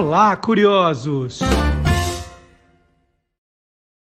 Olá, curiosos!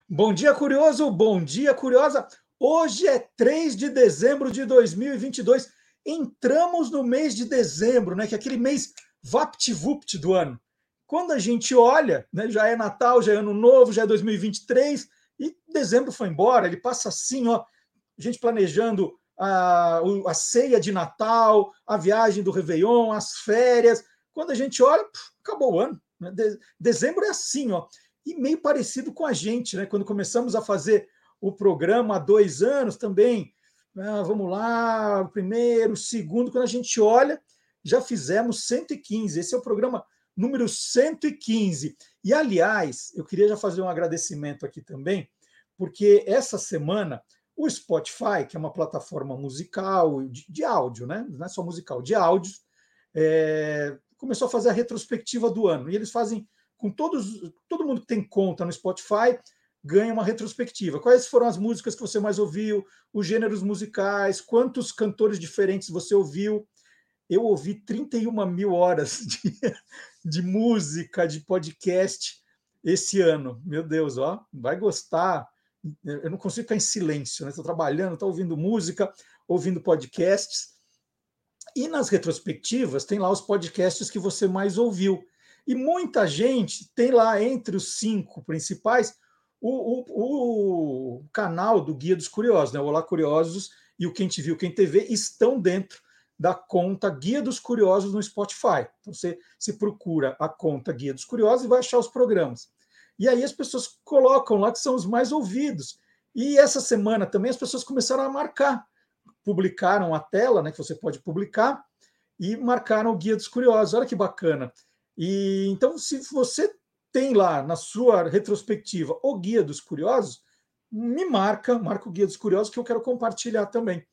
Bom dia, curioso! Bom dia, curiosa! Hoje é 3 de dezembro de 2022. Entramos no mês de dezembro, né? Que é aquele mês vapt-vupt do ano. Quando a gente olha, né, já é Natal, já é Ano Novo, já é 2023, e dezembro foi embora, ele passa assim, ó, a gente planejando a, a ceia de Natal, a viagem do Réveillon, as férias. Quando a gente olha, acabou o ano. Né? De, dezembro é assim, ó. E meio parecido com a gente, né? Quando começamos a fazer o programa há dois anos também. Ah, vamos lá, o primeiro, o segundo, quando a gente olha, já fizemos 115. Esse é o programa número 115. E, aliás, eu queria já fazer um agradecimento aqui também, porque essa semana o Spotify, que é uma plataforma musical, de, de áudio, né? não é só musical, de áudios, é, começou a fazer a retrospectiva do ano. E eles fazem com todos, todo mundo que tem conta no Spotify, ganha uma retrospectiva. Quais foram as músicas que você mais ouviu, os gêneros musicais, quantos cantores diferentes você ouviu. Eu ouvi 31 mil horas de, de música, de podcast esse ano. Meu Deus, ó, vai gostar. Eu não consigo ficar em silêncio, né? Estou trabalhando, estou ouvindo música, ouvindo podcasts. E nas retrospectivas tem lá os podcasts que você mais ouviu. E muita gente tem lá entre os cinco principais o, o, o canal do Guia dos Curiosos, né? O Olá Curiosos e o Quem Te Viu, Quem TV estão dentro da conta Guia dos Curiosos no Spotify. Então você se procura a conta Guia dos Curiosos e vai achar os programas. E aí as pessoas colocam lá que são os mais ouvidos. E essa semana também as pessoas começaram a marcar publicaram a tela, né, que você pode publicar, e marcaram o Guia dos Curiosos. Olha que bacana. E então, se você tem lá na sua retrospectiva o Guia dos Curiosos, me marca, marca o Guia dos Curiosos que eu quero compartilhar também.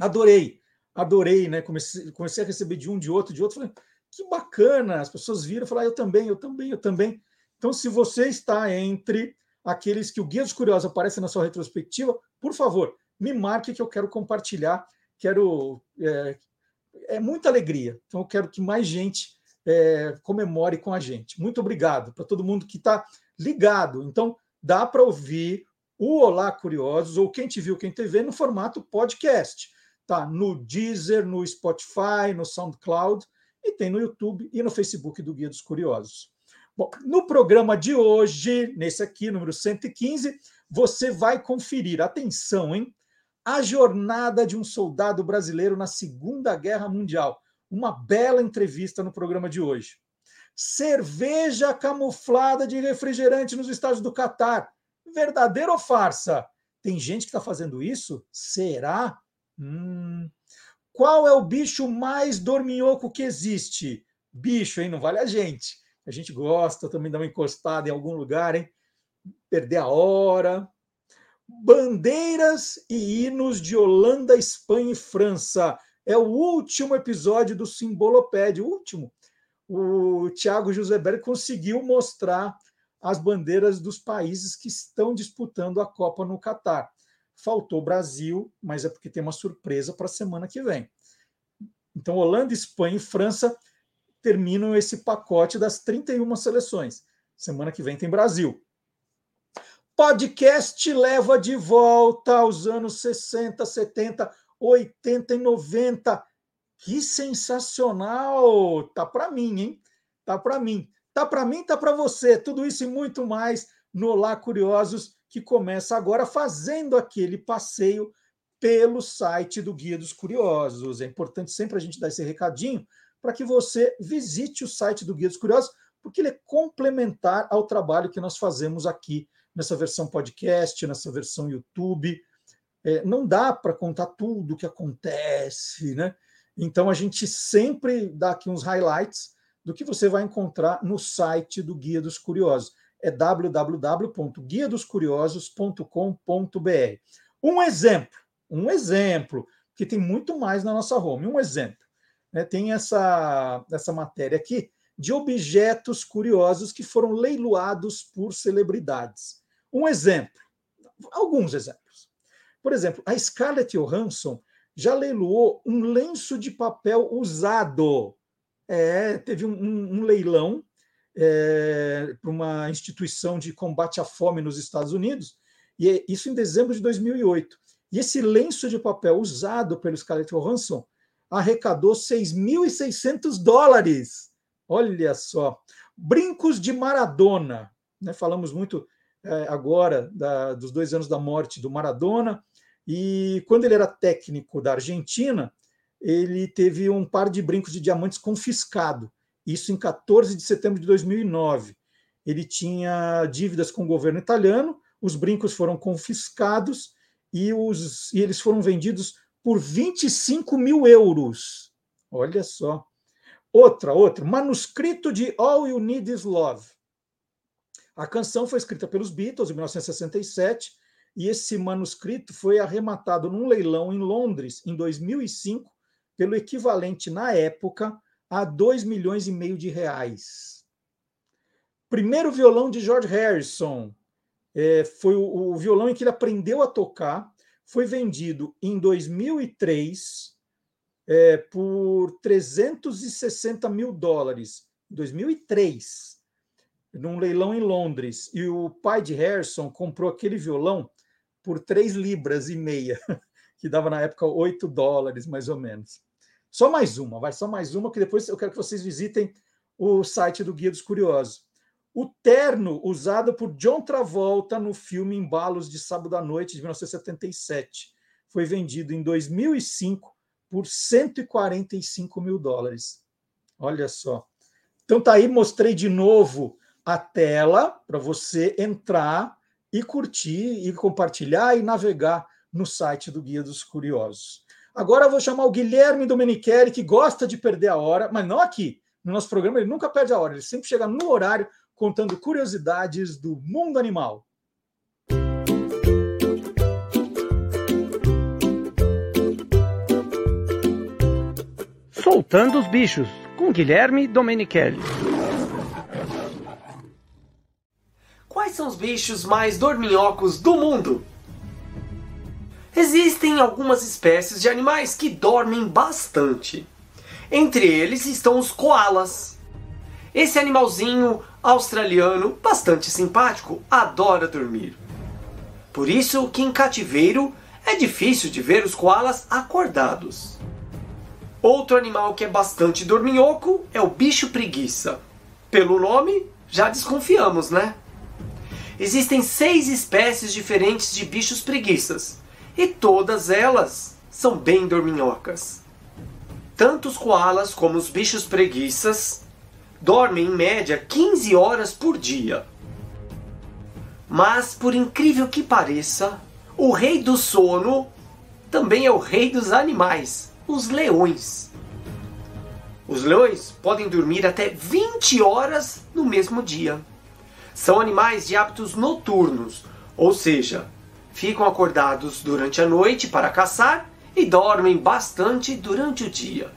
Adorei, adorei, né? Comecei, comecei a receber de um, de outro, de outro. Falei, que bacana! As pessoas viram e falaram, ah, eu também, eu também, eu também. Então, se você está entre aqueles que o Guia dos Curiosos aparece na sua retrospectiva, por favor, me marque que eu quero compartilhar, quero. É, é muita alegria. Então, eu quero que mais gente é, comemore com a gente. Muito obrigado para todo mundo que está ligado. Então, dá para ouvir o Olá Curiosos, ou quem te viu, quem te vê, no formato podcast. Tá no Deezer, no Spotify, no SoundCloud, e tem no YouTube e no Facebook do Guia dos Curiosos. Bom, no programa de hoje, nesse aqui, número 115, você vai conferir, atenção, hein? A jornada de um soldado brasileiro na Segunda Guerra Mundial. Uma bela entrevista no programa de hoje. Cerveja camuflada de refrigerante nos estádios do Catar. Verdadeiro ou farsa? Tem gente que está fazendo isso? Será? Hum. Qual é o bicho mais dorminhoco que existe? Bicho, hein? Não vale a gente. A gente gosta também de dar uma encostada em algum lugar, hein? Perder a hora. Bandeiras e hinos de Holanda, Espanha e França. É o último episódio do Simbolopédia, o último. O Tiago Joseberg conseguiu mostrar as bandeiras dos países que estão disputando a Copa no Catar. Faltou Brasil, mas é porque tem uma surpresa para a semana que vem. Então, Holanda, Espanha e França terminam esse pacote das 31 seleções. Semana que vem tem Brasil podcast leva de volta aos anos 60, 70, 80 e 90. Que sensacional! Tá para mim, hein? Tá para mim. Tá para mim, tá para você. Tudo isso e muito mais no Lá Curiosos, que começa agora fazendo aquele passeio pelo site do Guia dos Curiosos. É importante sempre a gente dar esse recadinho para que você visite o site do Guia dos Curiosos, porque ele é complementar ao trabalho que nós fazemos aqui nessa versão podcast, nessa versão YouTube. É, não dá para contar tudo o que acontece, né? Então a gente sempre dá aqui uns highlights do que você vai encontrar no site do Guia dos Curiosos. É www.guiadoscuriosos.com.br. Um exemplo, um exemplo, que tem muito mais na nossa home. Um exemplo. Né? Tem essa, essa matéria aqui de objetos curiosos que foram leiloados por celebridades. Um exemplo, alguns exemplos. Por exemplo, a Scarlett Johansson já leiloou um lenço de papel usado. É, teve um, um, um leilão é, para uma instituição de combate à fome nos Estados Unidos, e é isso em dezembro de 2008. E esse lenço de papel usado pelo Scarlett Johansson arrecadou 6.600 dólares. Olha só. Brincos de Maradona. Né? Falamos muito agora da, dos dois anos da morte do Maradona. E quando ele era técnico da Argentina, ele teve um par de brincos de diamantes confiscado. Isso em 14 de setembro de 2009. Ele tinha dívidas com o governo italiano, os brincos foram confiscados e, os, e eles foram vendidos por 25 mil euros. Olha só. Outra, outra, manuscrito de All You Need Is Love. A canção foi escrita pelos Beatles em 1967 e esse manuscrito foi arrematado num leilão em Londres em 2005 pelo equivalente na época a 2 milhões e meio de reais. Primeiro violão de George Harrison é, foi o, o violão em que ele aprendeu a tocar foi vendido em 2003 é, por 360 mil dólares. Em 2003, num leilão em Londres. E o pai de Harrison comprou aquele violão por 3 libras e meia, que dava na época 8 dólares, mais ou menos. Só mais uma, vai só mais uma, que depois eu quero que vocês visitem o site do Guia dos Curiosos. O terno usado por John Travolta no filme Embalos de Sábado à Noite, de 1977, foi vendido em 2005 por 145 mil dólares. Olha só. Então tá aí, mostrei de novo a tela para você entrar e curtir e compartilhar e navegar no site do Guia dos Curiosos. Agora eu vou chamar o Guilherme Domenichelli, que gosta de perder a hora, mas não aqui. No nosso programa ele nunca perde a hora, ele sempre chega no horário contando curiosidades do mundo animal. Soltando os bichos, com Guilherme Domenichelli. Quais são os bichos mais dorminhocos do mundo? Existem algumas espécies de animais que dormem bastante. Entre eles estão os koalas. Esse animalzinho australiano bastante simpático adora dormir. Por isso que em cativeiro é difícil de ver os koalas acordados. Outro animal que é bastante dorminhoco é o bicho preguiça. Pelo nome, já desconfiamos, né? Existem seis espécies diferentes de bichos preguiças e todas elas são bem dorminhocas. Tanto os koalas como os bichos preguiças dormem em média 15 horas por dia. Mas, por incrível que pareça, o rei do sono também é o rei dos animais, os leões. Os leões podem dormir até 20 horas no mesmo dia. São animais de hábitos noturnos, ou seja, ficam acordados durante a noite para caçar e dormem bastante durante o dia.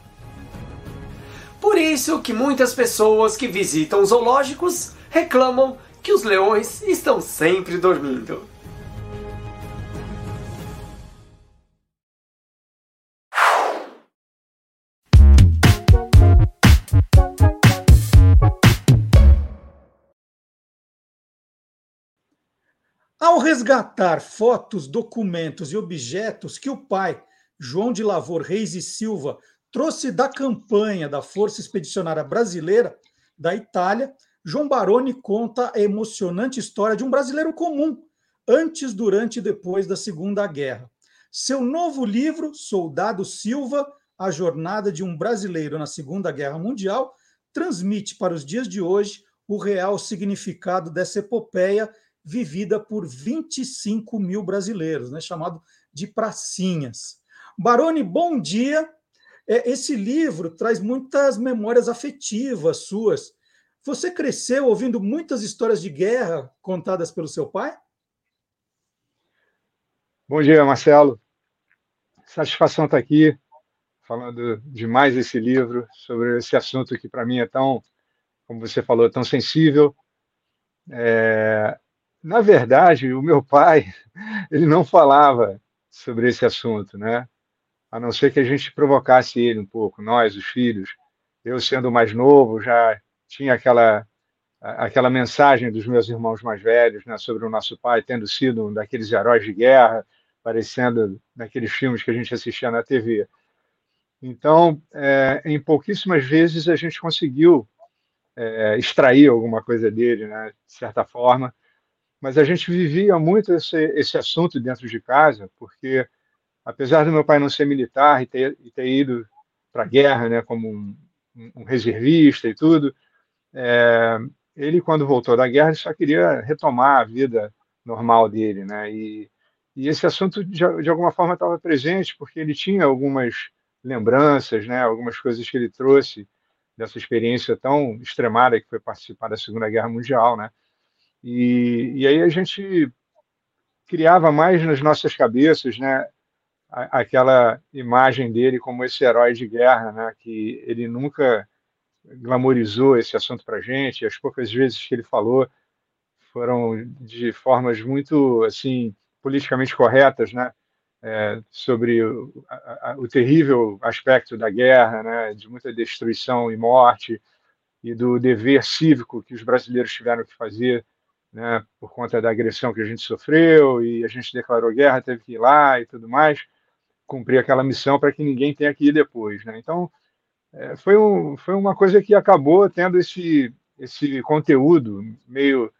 Por isso que muitas pessoas que visitam zoológicos reclamam que os leões estão sempre dormindo. Ao resgatar fotos, documentos e objetos que o pai, João de Lavor Reis e Silva, trouxe da campanha da Força Expedicionária Brasileira da Itália, João Baroni conta a emocionante história de um brasileiro comum, antes, durante e depois da Segunda Guerra. Seu novo livro, Soldado Silva, A Jornada de um Brasileiro na Segunda Guerra Mundial, transmite para os dias de hoje o real significado dessa epopeia vivida por 25 mil brasileiros, né, chamado de pracinhas. Baroni, bom dia é, esse livro traz muitas memórias afetivas suas. Você cresceu ouvindo muitas histórias de guerra contadas pelo seu pai? Bom dia, Marcelo. Satisfação estar aqui falando de mais esse livro sobre esse assunto que para mim é tão, como você falou, tão sensível. É... Na verdade, o meu pai ele não falava sobre esse assunto, né? a não ser que a gente provocasse ele um pouco, nós, os filhos. Eu, sendo mais novo, já tinha aquela aquela mensagem dos meus irmãos mais velhos né, sobre o nosso pai tendo sido um daqueles heróis de guerra, parecendo naqueles filmes que a gente assistia na TV. Então, é, em pouquíssimas vezes a gente conseguiu é, extrair alguma coisa dele, né, de certa forma, mas a gente vivia muito esse, esse assunto dentro de casa, porque apesar do meu pai não ser militar e ter, e ter ido para a guerra, né, como um, um, reservista e tudo, é, ele quando voltou da guerra só queria retomar a vida normal dele, né, e, e esse assunto de, de alguma forma estava presente porque ele tinha algumas lembranças, né, algumas coisas que ele trouxe dessa experiência tão extremada que foi participar da Segunda Guerra Mundial, né? E, e aí a gente criava mais nas nossas cabeças, né, aquela imagem dele como esse herói de guerra, né, que ele nunca glamorizou esse assunto para gente. As poucas vezes que ele falou foram de formas muito assim politicamente corretas, né? é, sobre o, a, o, terrível aspecto da guerra, né, de muita destruição e morte, e do dever cívico que os brasileiros tiveram que fazer né, por conta da agressão que a gente sofreu, e a gente declarou guerra, teve que ir lá e tudo mais, cumprir aquela missão para que ninguém tenha que ir depois. Né? Então, é, foi, um, foi uma coisa que acabou tendo esse, esse conteúdo meio,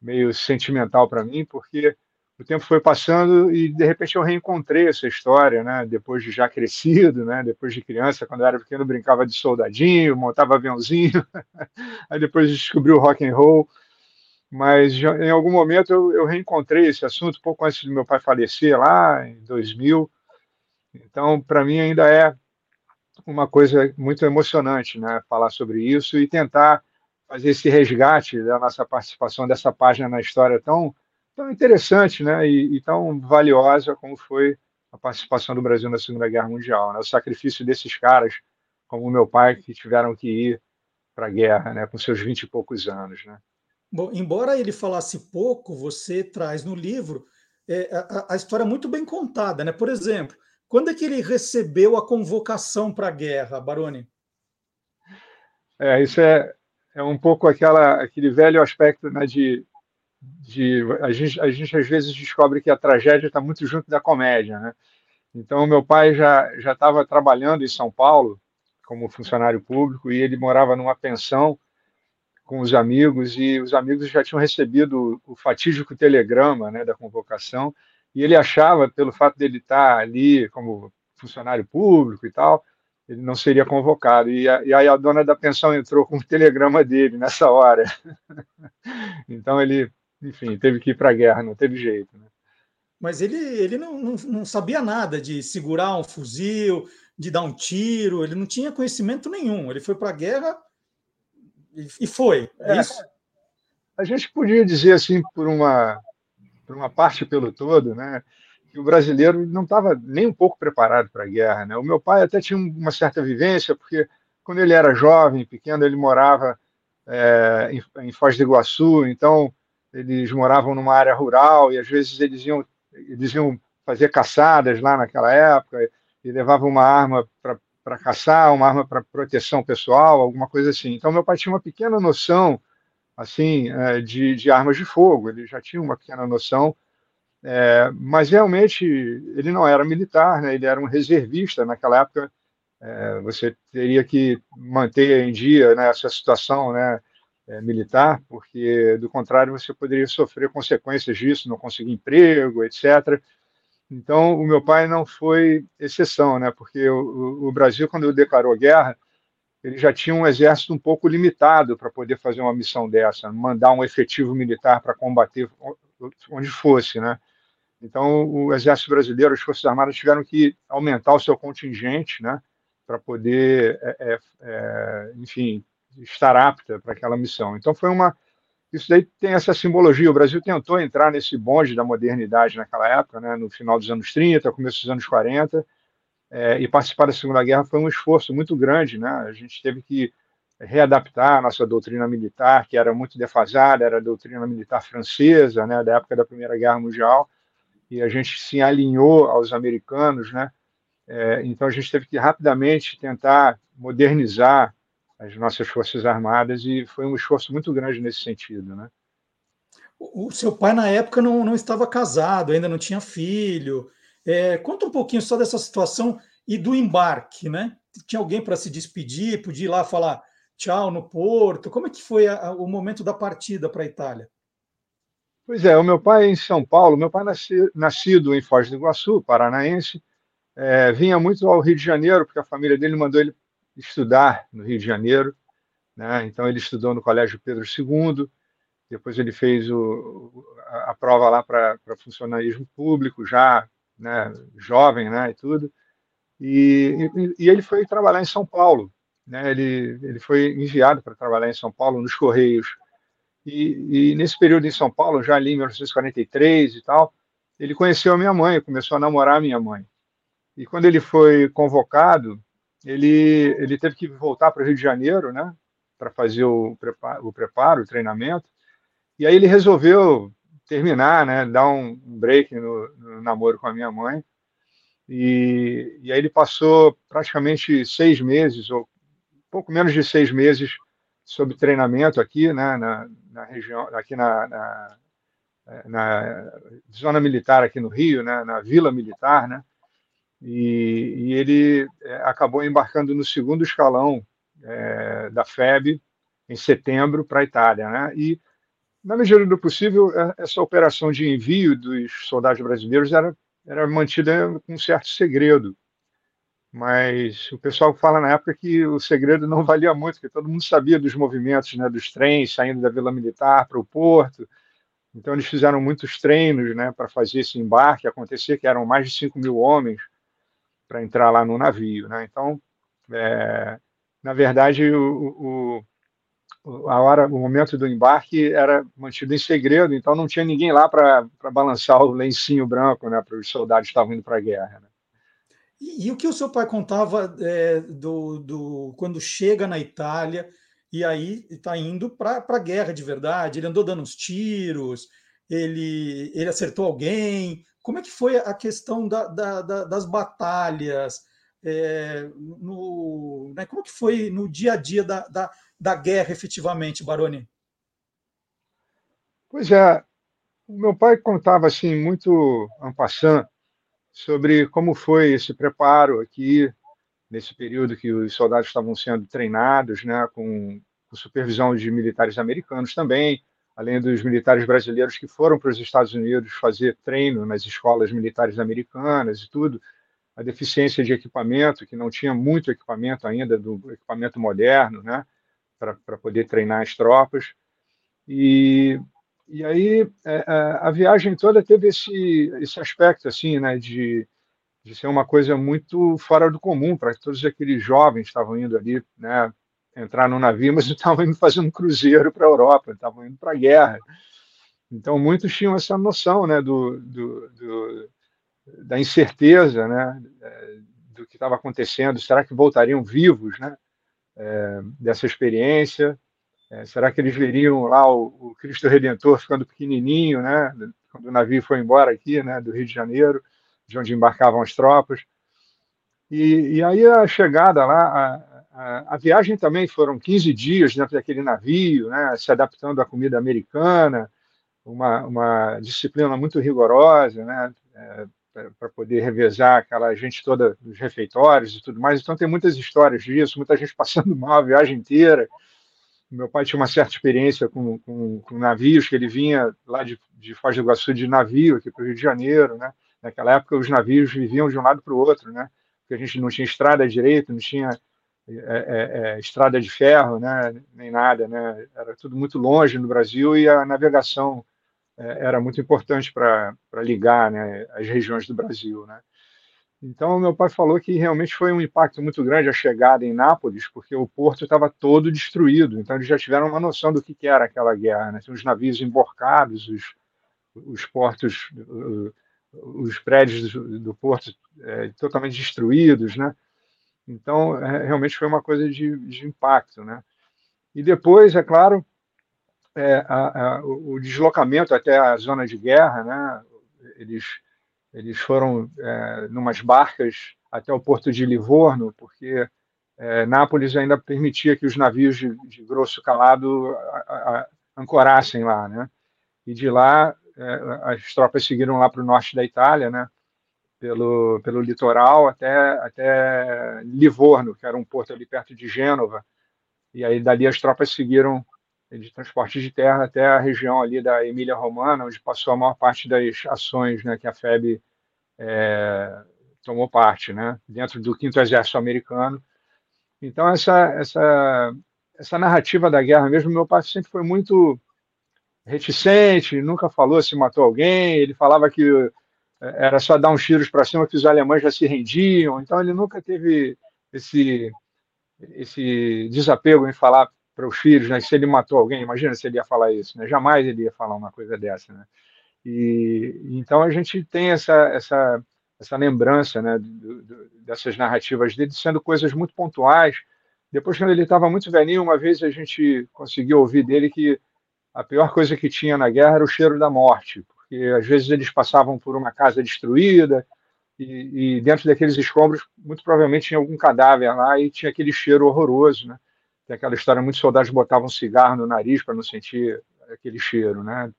meio sentimental para mim, porque o tempo foi passando e de repente eu reencontrei essa história, né? Depois de já crescido, né? Depois de criança, quando eu era pequeno, brincava de soldadinho, montava aviãozinho. Aí depois descobri o rock and roll. Mas já, em algum momento eu, eu, reencontrei esse assunto pouco antes do meu pai falecer lá em 2000. Então, para mim ainda é uma coisa muito emocionante, né? Falar sobre isso e tentar fazer esse resgate da nossa participação dessa página na história tão tão interessante né, e, e, tão valiosa como foi a participação do Brasil na Segunda Guerra Mundial. Né? O sacrifício desses caras, como o meu pai, que tiveram que ir para a guerra né, com seus vinte e poucos anos. Né? Bom, embora ele falasse pouco, você traz no livro é, a, a, história muito bem contada. Né? Por exemplo, quando é que ele recebeu a convocação para a guerra, Baroni? É, isso é, é um pouco aquela, aquele velho aspecto né, de de a gente, a gente às vezes descobre que a tragédia está muito junto da comédia, né? Então meu pai já já estava trabalhando em São Paulo como funcionário público e ele morava numa pensão com os amigos e os amigos já tinham recebido o fatídico telegrama, né, da convocação e ele achava pelo fato dele estar ali como funcionário público e tal ele não seria convocado. E, a, e aí a dona da pensão entrou com o telegrama dele nessa hora. então ele enfim, teve que ir para a guerra, não teve jeito. Né? Mas ele, ele não, não, não, sabia nada de segurar um fuzil, de dar um tiro, ele não tinha conhecimento nenhum. Ele foi para a guerra e, foi. É isso? A gente podia dizer assim, por uma, por uma parte pelo todo, né, que o brasileiro não estava nem um pouco preparado para a guerra. Né? O meu pai até tinha uma certa vivência, porque quando ele era jovem, pequeno, ele morava é, em, em Foz do Iguaçu, então eles moravam numa área rural e às vezes eles iam, eles iam fazer caçadas lá naquela época e levavam uma arma para caçar, uma arma para proteção pessoal, alguma coisa assim. Então meu pai tinha uma pequena noção assim é, de, de armas de fogo, ele já tinha uma pequena noção, é, mas realmente ele não era militar, né? ele era um reservista naquela época. É, você teria que manter em dia né, essa situação, né, é, militar, porque do contrário você poderia sofrer consequências disso, não conseguir emprego, etc. Então, o meu pai não foi exceção, né? Porque o, o Brasil, quando declarou guerra, ele já tinha um exército um pouco limitado para poder fazer uma missão dessa, mandar um efetivo militar para combater onde fosse, né? Então, o exército brasileiro, as forças armadas tiveram que aumentar o seu contingente, né? Para poder, é, é, é enfim, estar apta para aquela missão. Então foi uma isso daí tem essa simbologia. O Brasil tentou entrar nesse bonde da modernidade naquela época, né, no final dos anos 30, começo dos anos 40, é, e participar da Segunda Guerra foi um esforço muito grande. Né? A gente teve que readaptar a nossa doutrina militar, que era muito defasada, era a doutrina militar francesa, né, da época da Primeira Guerra Mundial, e a gente se alinhou aos americanos. Né? É, então a gente teve que rapidamente tentar modernizar as nossas forças armadas e foi um esforço muito grande nesse sentido, né? O seu pai na época não, não estava casado, ainda não tinha filho. É, conta um pouquinho só dessa situação e do embarque, né? Tinha alguém para se despedir, podia ir lá falar tchau no porto. Como é que foi a, a, o momento da partida para a Itália? Pois é, o meu pai é em São Paulo, meu pai nasci, nascido em Foz do Iguaçu, paranaense, é, vinha muito ao Rio de Janeiro, porque a família dele mandou ele estudar no Rio de Janeiro, né? então ele estudou no Colégio Pedro II, depois ele fez o, a, prova lá para funcionalismo público, já né, jovem né, e tudo, e, e, e, ele foi trabalhar em São Paulo, né? ele, ele foi enviado para trabalhar em São Paulo, nos Correios, e, e, nesse período em São Paulo, já ali em 1943 e tal, ele conheceu a minha mãe, começou a namorar a minha mãe. E quando ele foi convocado, ele, ele teve que voltar para o Rio de Janeiro, né, para fazer o preparo, o preparo, o treinamento. E aí ele resolveu terminar, né, dar um break no, no namoro com a minha mãe. E, e aí ele passou praticamente seis meses, ou pouco menos de seis meses, sob treinamento aqui, né, na, na região, aqui na, na, na, zona militar aqui no Rio, né, na Vila Militar, né, e, e ele é, acabou embarcando no segundo escalão é, da FEB em setembro para a Itália, né, e na medida do possível é, essa operação de envio dos soldados brasileiros era era mantida com um certo segredo, mas o pessoal fala na época que o segredo não valia muito, porque todo mundo sabia dos movimentos né, dos trens saindo da Vila Militar para o porto. Então, eles fizeram muitos treinos né, para fazer esse embarque acontecer, que eram mais de 5 mil homens para entrar lá no navio. Né? Então, é, na verdade, o, o, a hora, o momento do embarque era mantido em segredo, então não tinha ninguém lá para balançar o lencinho branco né, para os soldados que estavam indo para a guerra. Né? E, e, o que o seu pai contava é, do, do quando chega na Itália e aí está indo para a guerra de verdade? Ele andou dando uns tiros, ele, ele acertou alguém. Como é que foi a questão da, da, da, das batalhas? É, no, né, como que foi no dia a dia da, da, da guerra, efetivamente, Baroni? Pois é, o meu pai contava assim muito en passant sobre como foi esse preparo aqui, nesse período que os soldados estavam sendo treinados, né, com, com supervisão de militares americanos também, além dos militares brasileiros que foram para os Estados Unidos fazer treino nas escolas militares americanas e tudo, a deficiência de equipamento, que não tinha muito equipamento ainda, do equipamento moderno, né, para poder treinar as tropas. E e aí é, é, a viagem toda teve esse, esse aspecto assim, né, de, de ser uma coisa muito fora do comum para todos aqueles jovens que estavam indo ali, né, entrar no navio, mas estavam indo fazer um cruzeiro para a Europa, estavam indo para a guerra. Então muitos tinham essa noção, né, do, do, do da incerteza, né, é, do que estava acontecendo. Será que voltariam vivos, né, é, dessa experiência? É, será que eles veriam lá o, o, Cristo Redentor ficando pequenininho, né? Quando o navio foi embora aqui, né? Do Rio de Janeiro, de onde embarcavam as tropas. E, e aí a chegada lá, a, a, viagem também foram 15 dias dentro daquele navio, né? Se adaptando à comida americana, uma, uma disciplina muito rigorosa, né? É, para poder revezar aquela gente toda dos refeitórios e tudo mais. Então tem muitas histórias disso, muita gente passando mal a viagem inteira meu pai tinha uma certa experiência com, com, com navios, que ele vinha lá de, de Foz do Iguaçu de navio aqui para o Rio de Janeiro, né? Naquela época os navios viviam de um lado para o outro, né? Porque a gente não tinha estrada direito, não tinha é, é, é, estrada de ferro, né? Nem nada, né? Era tudo muito longe no Brasil e a navegação é, era muito importante para ligar, né? As regiões do Brasil, né? Então, meu pai falou que realmente foi um impacto muito grande a chegada em Nápoles, porque o porto estava todo destruído. Então, eles já tiveram uma noção do que, era aquela guerra. Né? os navios emborcados, os, os portos, os prédios do, do porto é, totalmente destruídos. Né? Então, é, realmente foi uma coisa de, de, impacto. Né? E depois, é claro, é, a, a, o deslocamento até a zona de guerra, né? eles eles foram é, numas barcas até o porto de Livorno, porque é, Nápoles ainda permitia que os navios de, de grosso calado a, ancorassem lá, né? E de lá é, as tropas seguiram lá para o norte da Itália, né? Pelo, pelo litoral até, até Livorno, que era um porto ali perto de Gênova. E aí dali as tropas seguiram de transporte de terra até a região ali da Emília-Romana, onde passou a maior parte das ações né, que a FEB é, tomou parte, né, dentro do quinto exército americano. Então essa essa essa narrativa da guerra, mesmo meu pai sempre foi muito reticente, nunca falou se matou alguém, ele falava que era só dar uns tiros para cima que os alemães já se rendiam, então ele nunca teve esse esse desapego em falar para os filhos, né? Se ele matou alguém, imagina se ele ia falar isso, né? Jamais ele ia falar uma coisa dessa, né? E então a gente tem essa essa essa lembrança, né? Do, do, dessas narrativas dele sendo coisas muito pontuais. Depois, quando ele estava muito velhinho, uma vez a gente conseguiu ouvir dele que a pior coisa que tinha na guerra era o cheiro da morte, porque às vezes eles passavam por uma casa destruída e, e dentro daqueles escombros, muito provavelmente tinha algum cadáver lá e tinha aquele cheiro horroroso, né? Tem aquela história, muitos soldados botavam cigarro no nariz para não sentir aquele cheiro, né?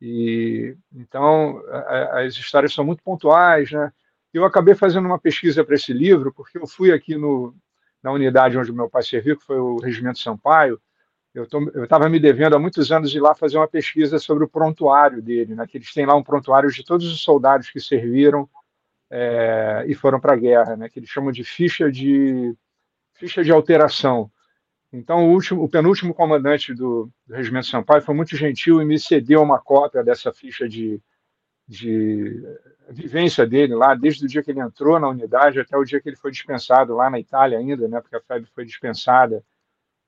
E então a, as histórias são muito pontuais, né? Eu acabei fazendo uma pesquisa para esse livro porque eu fui aqui no, na unidade onde meu pai serviu, que foi o Regimento Sampaio. Eu estava me devendo há muitos anos ir lá fazer uma pesquisa sobre o prontuário dele, né? Que eles têm lá um prontuário de todos os soldados que serviram é, e foram para a guerra, né? Que eles chamam de ficha de ficha de alteração. Então, o, último, o penúltimo comandante do, do Regimento Sampaio foi muito gentil e me cedeu uma cópia dessa ficha de, de vivência dele lá, desde o dia que ele entrou na unidade até o dia que ele foi dispensado lá na Itália ainda, né, porque a FEB foi dispensada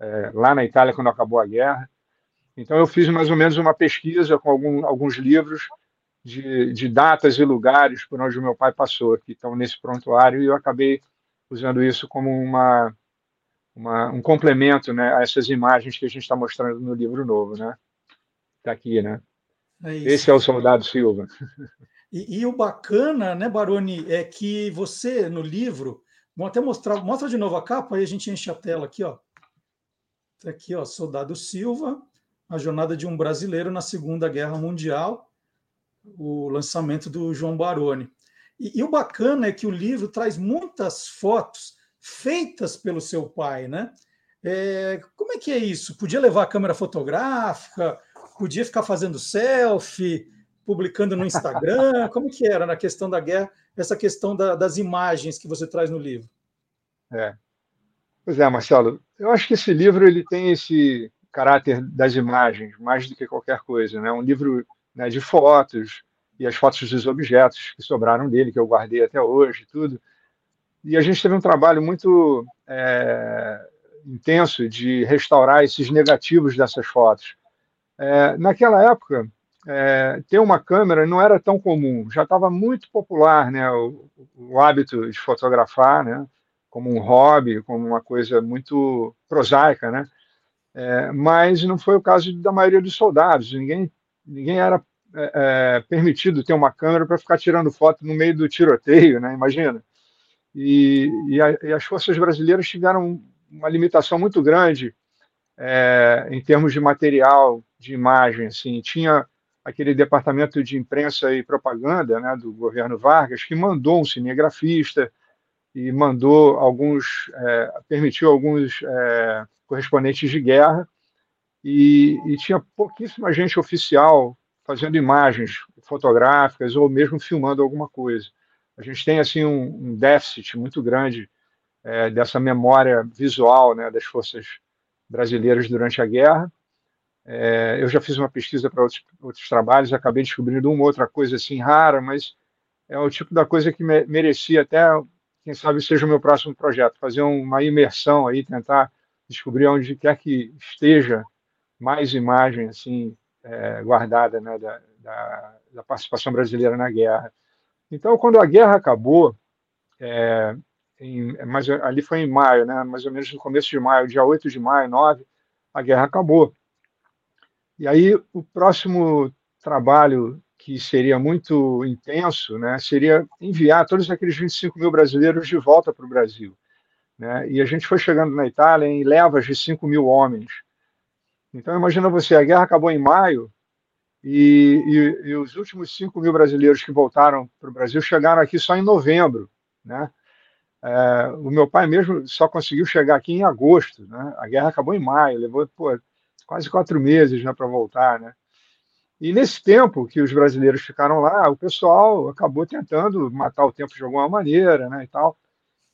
é, lá na Itália quando acabou a guerra. Então, eu fiz mais ou menos uma pesquisa com algum, alguns livros de, de, datas e lugares por onde o meu pai passou, que estão nesse prontuário, e eu acabei usando isso como uma uma, um complemento né, a essas imagens que a gente está mostrando no livro novo, né? Está aqui, né? É Esse é o Soldado Silva. E, e, o bacana, né, Baroni, é que você no livro, vou até mostrar, mostra de novo a capa, aí a gente enche a tela aqui, ó. Tá aqui, ó, Soldado Silva, a jornada de um brasileiro na Segunda Guerra Mundial, o lançamento do João Baroni. E, e o bacana é que o livro traz muitas fotos feitas pelo seu pai, né? É, como é que é isso? Podia levar a câmera fotográfica? Podia ficar fazendo selfie, publicando no Instagram? Como que era na questão da guerra, essa questão da, das imagens que você traz no livro? É. Pois é, Marcelo, eu acho que esse livro ele tem esse caráter das imagens, mais do que qualquer coisa, né? Um livro né, de fotos e as fotos dos objetos que sobraram dele, que eu guardei até hoje, tudo. E a gente teve um trabalho muito é, intenso de restaurar esses negativos dessas fotos. É, naquela época, é, ter uma câmera não era tão comum, já estava muito popular né, o, o, hábito de fotografar, né, como um hobby, como uma coisa muito prosaica, né, é, mas não foi o caso da maioria dos soldados, ninguém, ninguém era é, é, permitido ter uma câmera para ficar tirando foto no meio do tiroteio, né, imagina. E, e, a, e, as forças brasileiras tiveram uma limitação muito grande é, em termos de material, de imagem. Assim. Tinha aquele departamento de imprensa e propaganda né, do governo Vargas que mandou um cinegrafista e mandou alguns, é, permitiu alguns é, correspondentes de guerra e, e tinha pouquíssima gente oficial fazendo imagens fotográficas ou mesmo filmando alguma coisa a gente tem assim um, um déficit muito grande é, dessa memória visual né, das forças brasileiras durante a guerra. É, eu já fiz uma pesquisa para outros, outros trabalhos, acabei descobrindo uma outra coisa assim rara, mas é o tipo da coisa que me, merecia até, quem sabe, seja o meu próximo projeto, fazer uma imersão aí, tentar descobrir onde quer que esteja mais imagem assim é, guardada né, da, da, da participação brasileira na guerra. Então, quando a guerra acabou, é, em, mas ali foi em maio, né, mais ou menos no começo de maio, dia 8 de maio, 9, a guerra acabou. E aí o próximo trabalho que seria muito intenso, né, seria enviar todos aqueles 25 mil brasileiros de volta para o Brasil. né? e a gente foi chegando na Itália em levas de 5 mil homens. Então, imagina você, a guerra acabou em maio, e, e, e os últimos 5 mil brasileiros que voltaram para o Brasil chegaram aqui só em novembro. Né? É, o meu pai mesmo só conseguiu chegar aqui em agosto. Né? A guerra acabou em maio, levou pô, quase quatro meses né, para voltar. Né? E nesse tempo que os brasileiros ficaram lá, o pessoal acabou tentando matar o tempo de alguma maneira, né, e tal.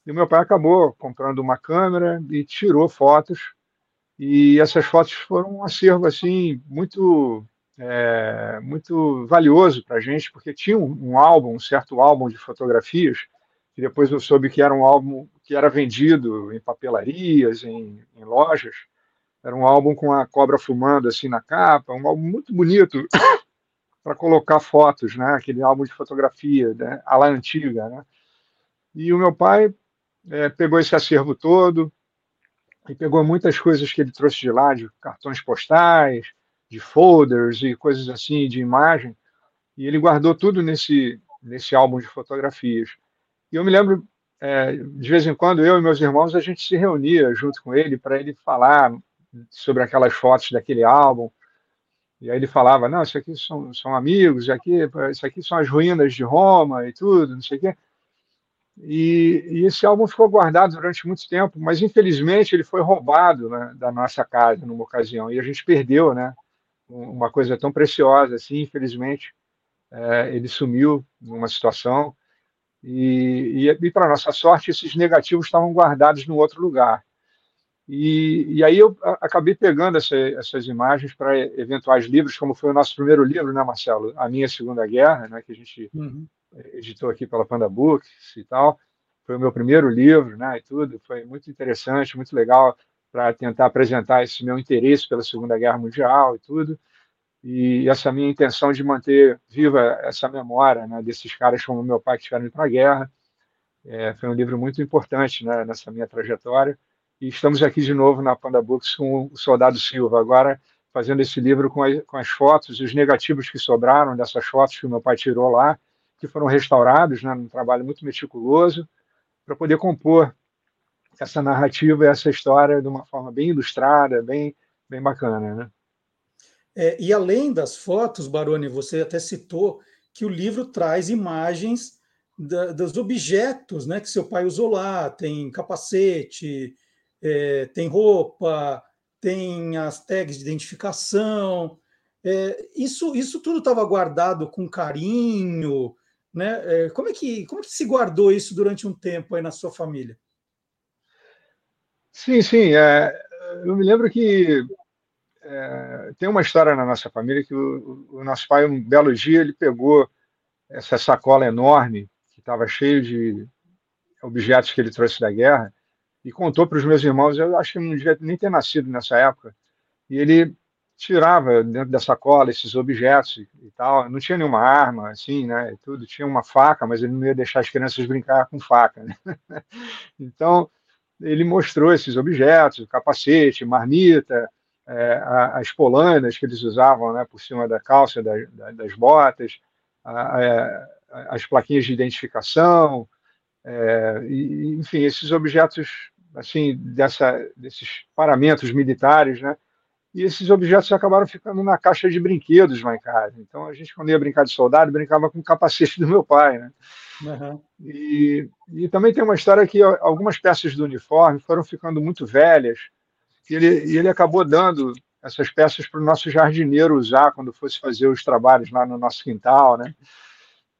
E o meu pai acabou comprando uma câmera e tirou fotos. E essas fotos foram um acervo assim muito é, muito valioso para a gente, porque tinha um, um, álbum, um certo álbum de fotografias, que depois eu soube que era um álbum que era vendido em papelarias, em, em lojas, era um álbum com a cobra fumando assim na capa, um álbum muito bonito para colocar fotos, né? Aquele álbum de fotografia, né? a lá antiga, né? E o meu pai é, pegou esse acervo todo e pegou muitas coisas que ele trouxe de lá, de cartões postais, de folders e coisas assim, de imagem, e ele guardou tudo nesse nesse álbum de fotografias. E eu me lembro, é, de vez em quando, eu e meus irmãos, a gente se reunia junto com ele para ele falar sobre aquelas fotos daquele álbum. E aí ele falava, não, isso aqui são, são amigos, isso aqui, isso aqui são as ruínas de Roma e tudo, não sei o quê. E, e, esse álbum ficou guardado durante muito tempo, mas infelizmente ele foi roubado né, da nossa casa numa ocasião e a gente perdeu, né? Uma coisa tão preciosa assim, infelizmente, é, ele sumiu numa situação e, e, e para nossa sorte esses negativos estavam guardados no outro lugar. E, e aí eu acabei pegando essa, essas imagens para eventuais livros, como foi o nosso primeiro livro, né, Marcelo? A Minha Segunda Guerra, né, que a gente uhum. editou aqui pela Panda Books e tal. Foi o meu primeiro livro, né, e tudo. Foi muito interessante, muito legal para tentar apresentar esse meu interesse pela Segunda Guerra Mundial e tudo. E essa minha intenção de manter viva essa memória né, desses caras como meu pai que tiveram para a guerra. É, foi um livro muito importante né, nessa minha trajetória. E estamos aqui de novo na Panda Books com o Soldado Silva, agora fazendo esse livro com, a, com as fotos e os negativos que sobraram dessas fotos que meu pai tirou lá, que foram restaurados, né, num trabalho muito meticuloso, para poder compor essa narrativa, essa história de uma forma bem ilustrada, bem, bem bacana, né? É, e além das fotos, Baroni, você até citou que o livro traz imagens da, dos objetos né, que seu pai usou lá, tem capacete, é, tem roupa, tem as tags de identificação. É, isso, isso tudo estava guardado com carinho, né? É, como, é que, como é que se guardou isso durante um tempo aí na sua família? Sim, sim. É, eu me lembro que é, tem uma história na nossa família que o, o, nosso pai, um belo dia, ele pegou essa sacola enorme que estava cheio de objetos que ele trouxe da guerra e contou para os meus irmãos. Eu acho que não devia nem ter nascido nessa época. E ele tirava dentro da sacola esses objetos e tal. Não tinha nenhuma arma, assim, né? Tudo tinha uma faca, mas ele não ia deixar as crianças brincar com faca. Né? então ele mostrou esses objetos, capacete, marmita, é, as polanas que eles usavam, né, por cima da calça, da, das botas, a, a, as plaquinhas de identificação, é, e, enfim, esses objetos assim dessa, desses paramentos militares, né? E esses objetos acabaram ficando na caixa de brinquedos lá em casa. Então a gente quando ia brincar de soldado brincava com o capacete do meu pai, né? Uhum. E, e também tem uma história que algumas peças do uniforme foram ficando muito velhas e ele, e ele acabou dando essas peças para o nosso jardineiro usar quando fosse fazer os trabalhos lá no nosso quintal, né?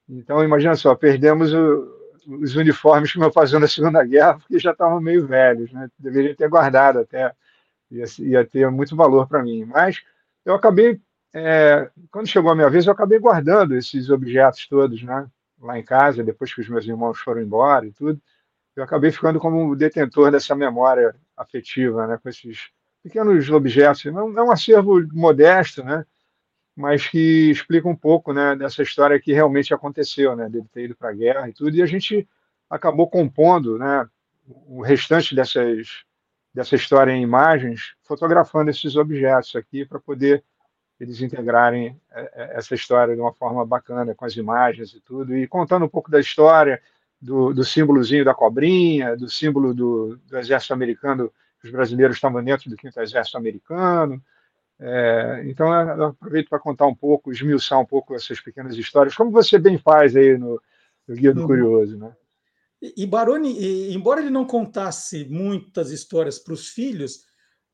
Então imagina só, perdemos o, os uniformes que meu pai na Segunda Guerra, porque já estavam meio velhos, né? Deveria ter guardado até, ia, ia ter muito valor para mim. Mas eu acabei, é, quando chegou a minha vez, eu acabei guardando esses objetos todos, né? Lá em casa, depois que os meus irmãos foram embora e tudo, eu acabei ficando como detentor dessa memória afetiva, né? Com esses pequenos objetos. É um acervo modesto, né? Mas que explica um pouco né, dessa história que realmente aconteceu, né, dele ter ido para a guerra e tudo, e a gente acabou compondo né, o restante dessas, dessa história em imagens, fotografando esses objetos aqui para poder eles integrarem é, é, essa história de uma forma bacana, com as imagens e tudo, e contando um pouco da história, do, do símbolozinho da cobrinha, do símbolo do, do exército americano, os brasileiros estavam dentro do quinto exército americano. É, então, eu aproveito para contar um pouco, esmiuçar um pouco essas pequenas histórias, como você bem faz aí no, no Guia do uhum. Curioso. Né? E Baroni, embora ele não contasse muitas histórias para os filhos,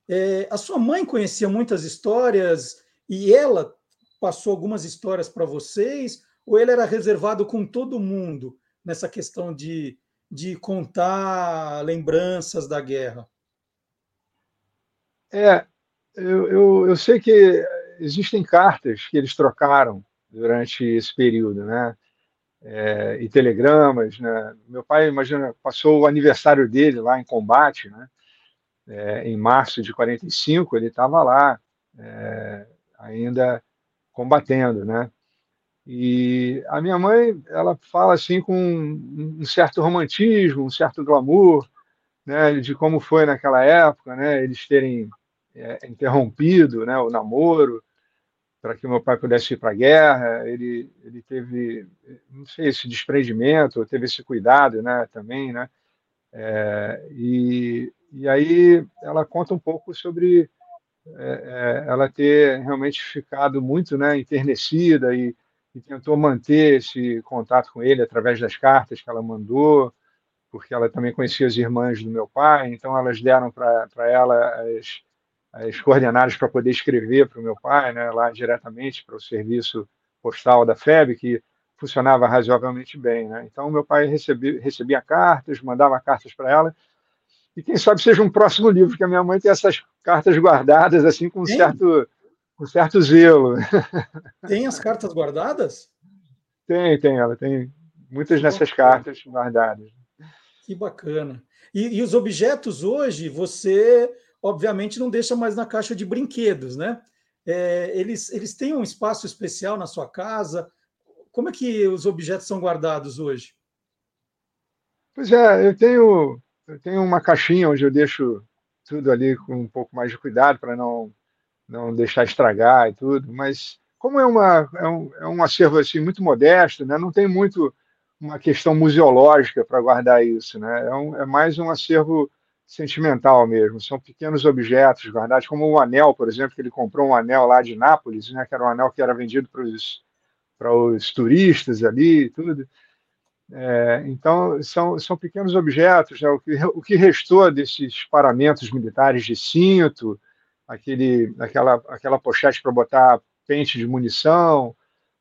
é, a sua mãe conhecia muitas histórias e ela passou algumas histórias para vocês, ou ele era reservado com todo mundo nessa questão de, de contar lembranças da guerra? É, eu, eu, eu sei que existem cartas que eles trocaram durante esse período, né? É, e telegramas, né? Meu pai, imagina, passou o aniversário dele lá em combate, né? É, em março de 45, ele estava lá, é, ainda combatendo, né? E a minha mãe, ela fala assim com um certo romantismo, um certo glamour, né, de como foi naquela época, né, eles terem é, interrompido, né, o namoro para que meu pai pudesse ir para a guerra. Ele, ele teve, não sei, esse desprendimento, teve esse cuidado, né, também, né. É, e, e aí ela conta um pouco sobre é, é ela ter realmente ficado muito, né, enternecida e e tentou manter esse contato com ele através das cartas que ela mandou, porque ela também conhecia as irmãs do meu pai, então elas deram para ela as, as coordenadas para poder escrever para o meu pai, né, lá diretamente para o serviço postal da FEB, que funcionava razoavelmente bem. Né? Então, meu pai recebia, recebia cartas, mandava cartas para ela, e quem sabe seja um próximo livro, que a minha mãe tem essas cartas guardadas assim com um certo com certo zelo. Tem as cartas guardadas? Tem, tem. Ela tem muitas nessas cartas guardadas. Que bacana. E, e, os objetos hoje, você obviamente não deixa mais na caixa de brinquedos, né? É, eles, eles têm um espaço especial na sua casa. Como é que os objetos são guardados hoje? Pois é, eu tenho, eu tenho uma caixinha onde eu deixo tudo ali com um pouco mais de cuidado para não não deixar estragar e tudo, mas como é, uma, é, um, é um acervo assim, muito modesto, né? não tem muito uma questão museológica para guardar isso, né? é, um, é mais um acervo sentimental mesmo, são pequenos objetos guardados, como o anel, por exemplo, que ele comprou um anel lá de Nápoles, né, que era um anel que era vendido para os, para os turistas ali e tudo. É, então, são, são pequenos objetos, né, o, que, o que restou desses paramentos militares de cinto, aquele, aquela, aquela pochete para botar pente de munição,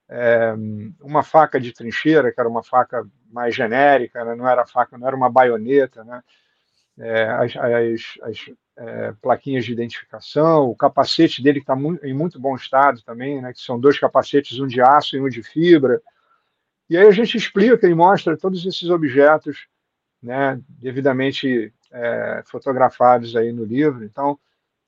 é, uma faca de trincheira, que era uma faca mais genérica, né? não era faca, não era uma baioneta, né? É, as, as, as é, plaquinhas de identificação, o capacete dele está em muito bom estado também, né? que são dois capacetes, um de aço e um de fibra. E aí a gente explica e mostra todos esses objetos né, devidamente é, fotografados aí no livro. Então,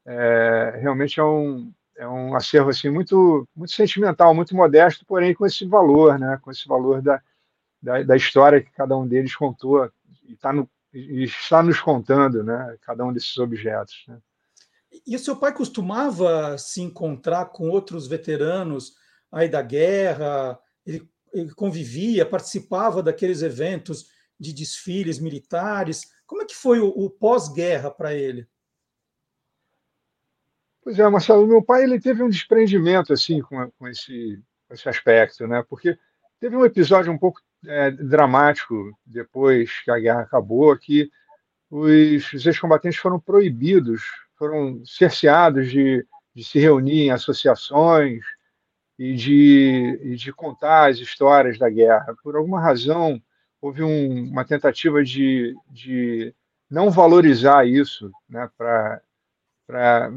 é, realmente é um, é um acervo assim muito muito sentimental, muito modesto, porém com esse valor, né? Com esse valor da, da, da história que cada um deles contou e, tá no, e está nos contando, né? Cada um desses objetos. Né? E o seu pai costumava se encontrar com outros veteranos aí da guerra? Ele, ele convivia, participava daqueles eventos de desfiles militares? Como é que foi o, o pós-guerra para ele? Pois é, Marcelo, meu pai ele teve um desprendimento assim com, com esse, com esse aspecto, né? Porque teve um episódio um pouco é, dramático depois que a guerra acabou, que os, ex-combatentes foram proibidos, foram cerceados de, de se reunir em associações e de, e de contar as histórias da guerra. Por alguma razão, houve um, uma tentativa de, de não valorizar isso né, para para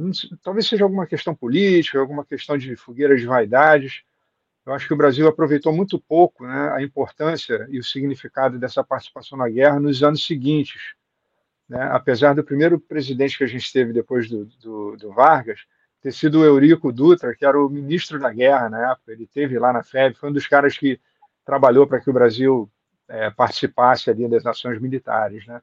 talvez seja alguma questão política, alguma questão de fogueira de vaidades. Eu acho que o Brasil aproveitou muito pouco né, a importância e o significado dessa participação na guerra nos anos seguintes. Né? Apesar do primeiro presidente que a gente teve depois do, do, do, Vargas ter sido o Eurico Dutra, que era o ministro da guerra na época, ele teve lá na FEB, foi um dos caras que trabalhou para que o Brasil é, participasse ali das ações militares. Né?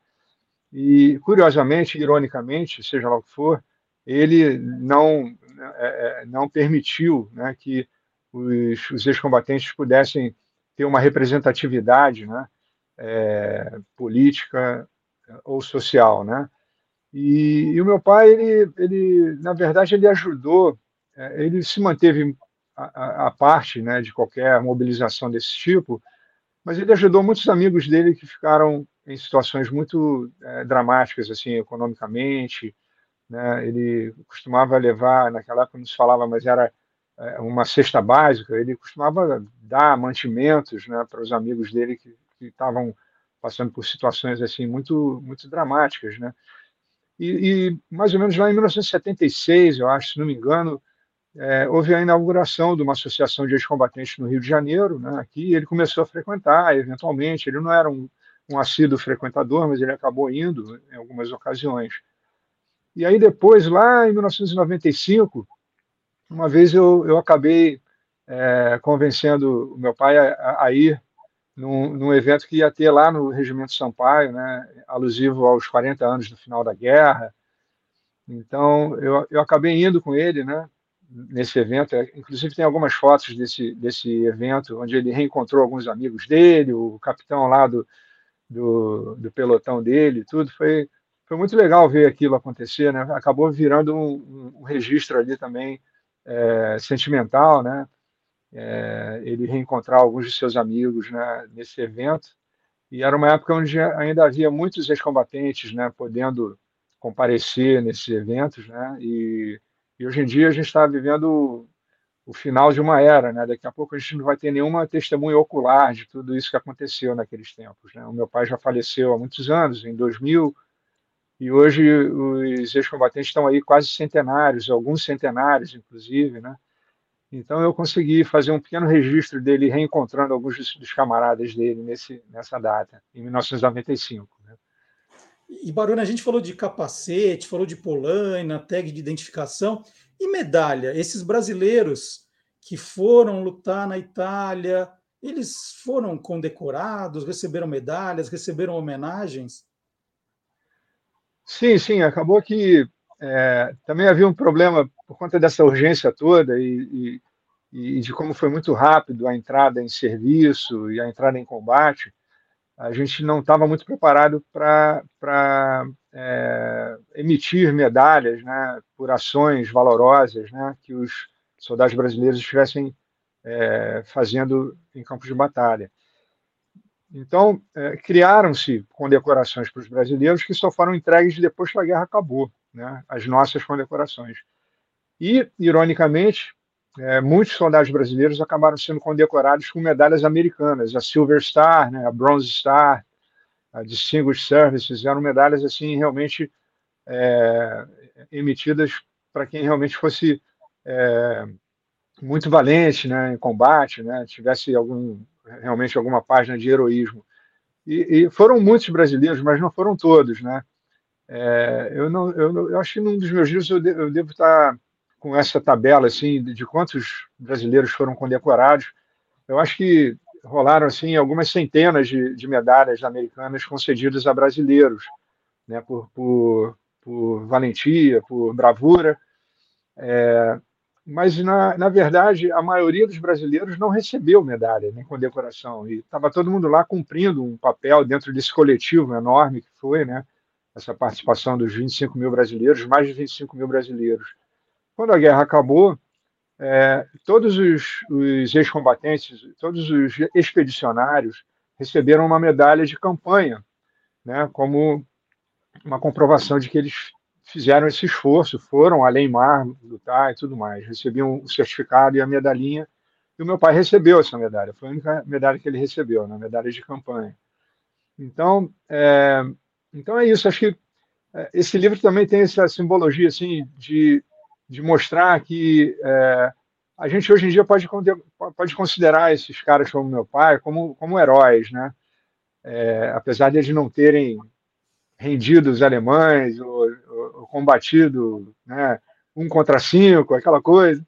E, curiosamente, ironicamente, seja lá o que for, ele não, é, é, não permitiu né, que os, os ex-combatentes pudessem ter uma representatividade né, é, política ou social, né? E, e, o meu pai, ele, ele, na verdade, ele ajudou, é, ele se manteve a, parte, né, de qualquer mobilização desse tipo, mas ele ajudou muitos amigos dele que ficaram em situações muito é, dramáticas, assim, economicamente, né? Ele costumava levar, naquela época não se falava, mas era uma cesta básica, ele costumava dar mantimentos né, para os amigos dele que, que estavam passando por situações assim muito muito dramáticas, né? E, e, mais ou menos lá em 1976, eu acho, se não me engano, é, houve a inauguração de uma associação de ex-combatentes no Rio de Janeiro, né? Aqui ele começou a frequentar, eventualmente. Ele não era um, um assíduo frequentador, mas ele acabou indo em algumas ocasiões. E aí depois, lá em 1995, uma vez eu, eu acabei é, convencendo o meu pai a, a ir num, num, evento que ia ter lá no Regimento Sampaio, né, alusivo aos 40 anos do final da guerra. Então, eu, eu acabei indo com ele, né, nesse evento. É, inclusive, tem algumas fotos desse, desse evento, onde ele reencontrou alguns amigos dele, o capitão lá do, do, do pelotão dele, tudo. Foi, foi muito legal ver aquilo acontecer, né? Acabou virando um, um registro ali também é, sentimental, né? É, ele reencontrar alguns de seus amigos né, nesse evento. E era uma época onde ainda havia muitos ex-combatentes né, podendo comparecer nesses eventos. Né, e, e hoje em dia a gente está vivendo o, final de uma era. Né, daqui a pouco a gente não vai ter nenhuma testemunha ocular de tudo isso que aconteceu naqueles tempos. Né. O meu pai já faleceu há muitos anos, em 2000, e hoje os ex-combatentes estão aí quase centenários, alguns centenários, inclusive, né? Então eu consegui fazer um pequeno registro dele reencontrando alguns dos, camaradas dele nesse, nessa data, em 1995. Né? E Barone, a gente falou de capacete, falou de polaina, tag de identificação e medalha. Esses brasileiros que foram lutar na Itália, eles foram condecorados, receberam medalhas, receberam homenagens? Sim, sim, acabou que é, também havia um problema por conta dessa urgência toda e, e, e, de como foi muito rápido a entrada em serviço e a entrada em combate, a gente não estava muito preparado para é, emitir medalhas né, por ações valorosas né, que os soldados brasileiros estivessem é, fazendo em campos de batalha. Então, é, criaram-se condecorações para os brasileiros que só foram entregues depois que a guerra acabou, né? as nossas condecorações. E, ironicamente, é, muitos soldados brasileiros acabaram sendo condecorados com medalhas americanas, a Silver Star, né? a Bronze Star, a Distinguished Services, eram medalhas assim realmente é, emitidas para quem realmente fosse é, muito valente né, em combate, né, tivesse algum realmente alguma página de heroísmo. E, e foram muitos brasileiros, mas não foram todos, né? É, eu, não, eu, eu, acho que num dos meus livros eu, de, eu, devo estar com essa tabela assim de, de quantos brasileiros foram condecorados. Eu acho que rolaram assim algumas centenas de, de medalhas americanas concedidas a brasileiros, né? Por, por, por valentia, por bravura. É, mas na, na verdade a maioria dos brasileiros não recebeu medalha nem condecoração e estava todo mundo lá cumprindo um papel dentro desse coletivo enorme que foi, né? Essa participação dos 25 mil brasileiros, mais de 25 mil brasileiros. Quando a guerra acabou, é, todos os, os ex-combatentes, todos os expedicionários receberam uma medalha de campanha, né? Como uma comprovação de que eles fizeram esse esforço, foram além mar lutar e tudo mais, recebiam o certificado e a medalhinha, e o meu pai recebeu essa medalha, foi a única medalha que ele recebeu, na né, medalha de campanha. Então, é, então é isso, acho que é, esse livro também tem essa simbologia assim de, de mostrar que é, a gente hoje em dia pode, pode considerar esses caras como meu pai como, como heróis, né? É, apesar de eles não terem rendido os alemães ou, ou, combatido né, um contra cinco, aquela coisa,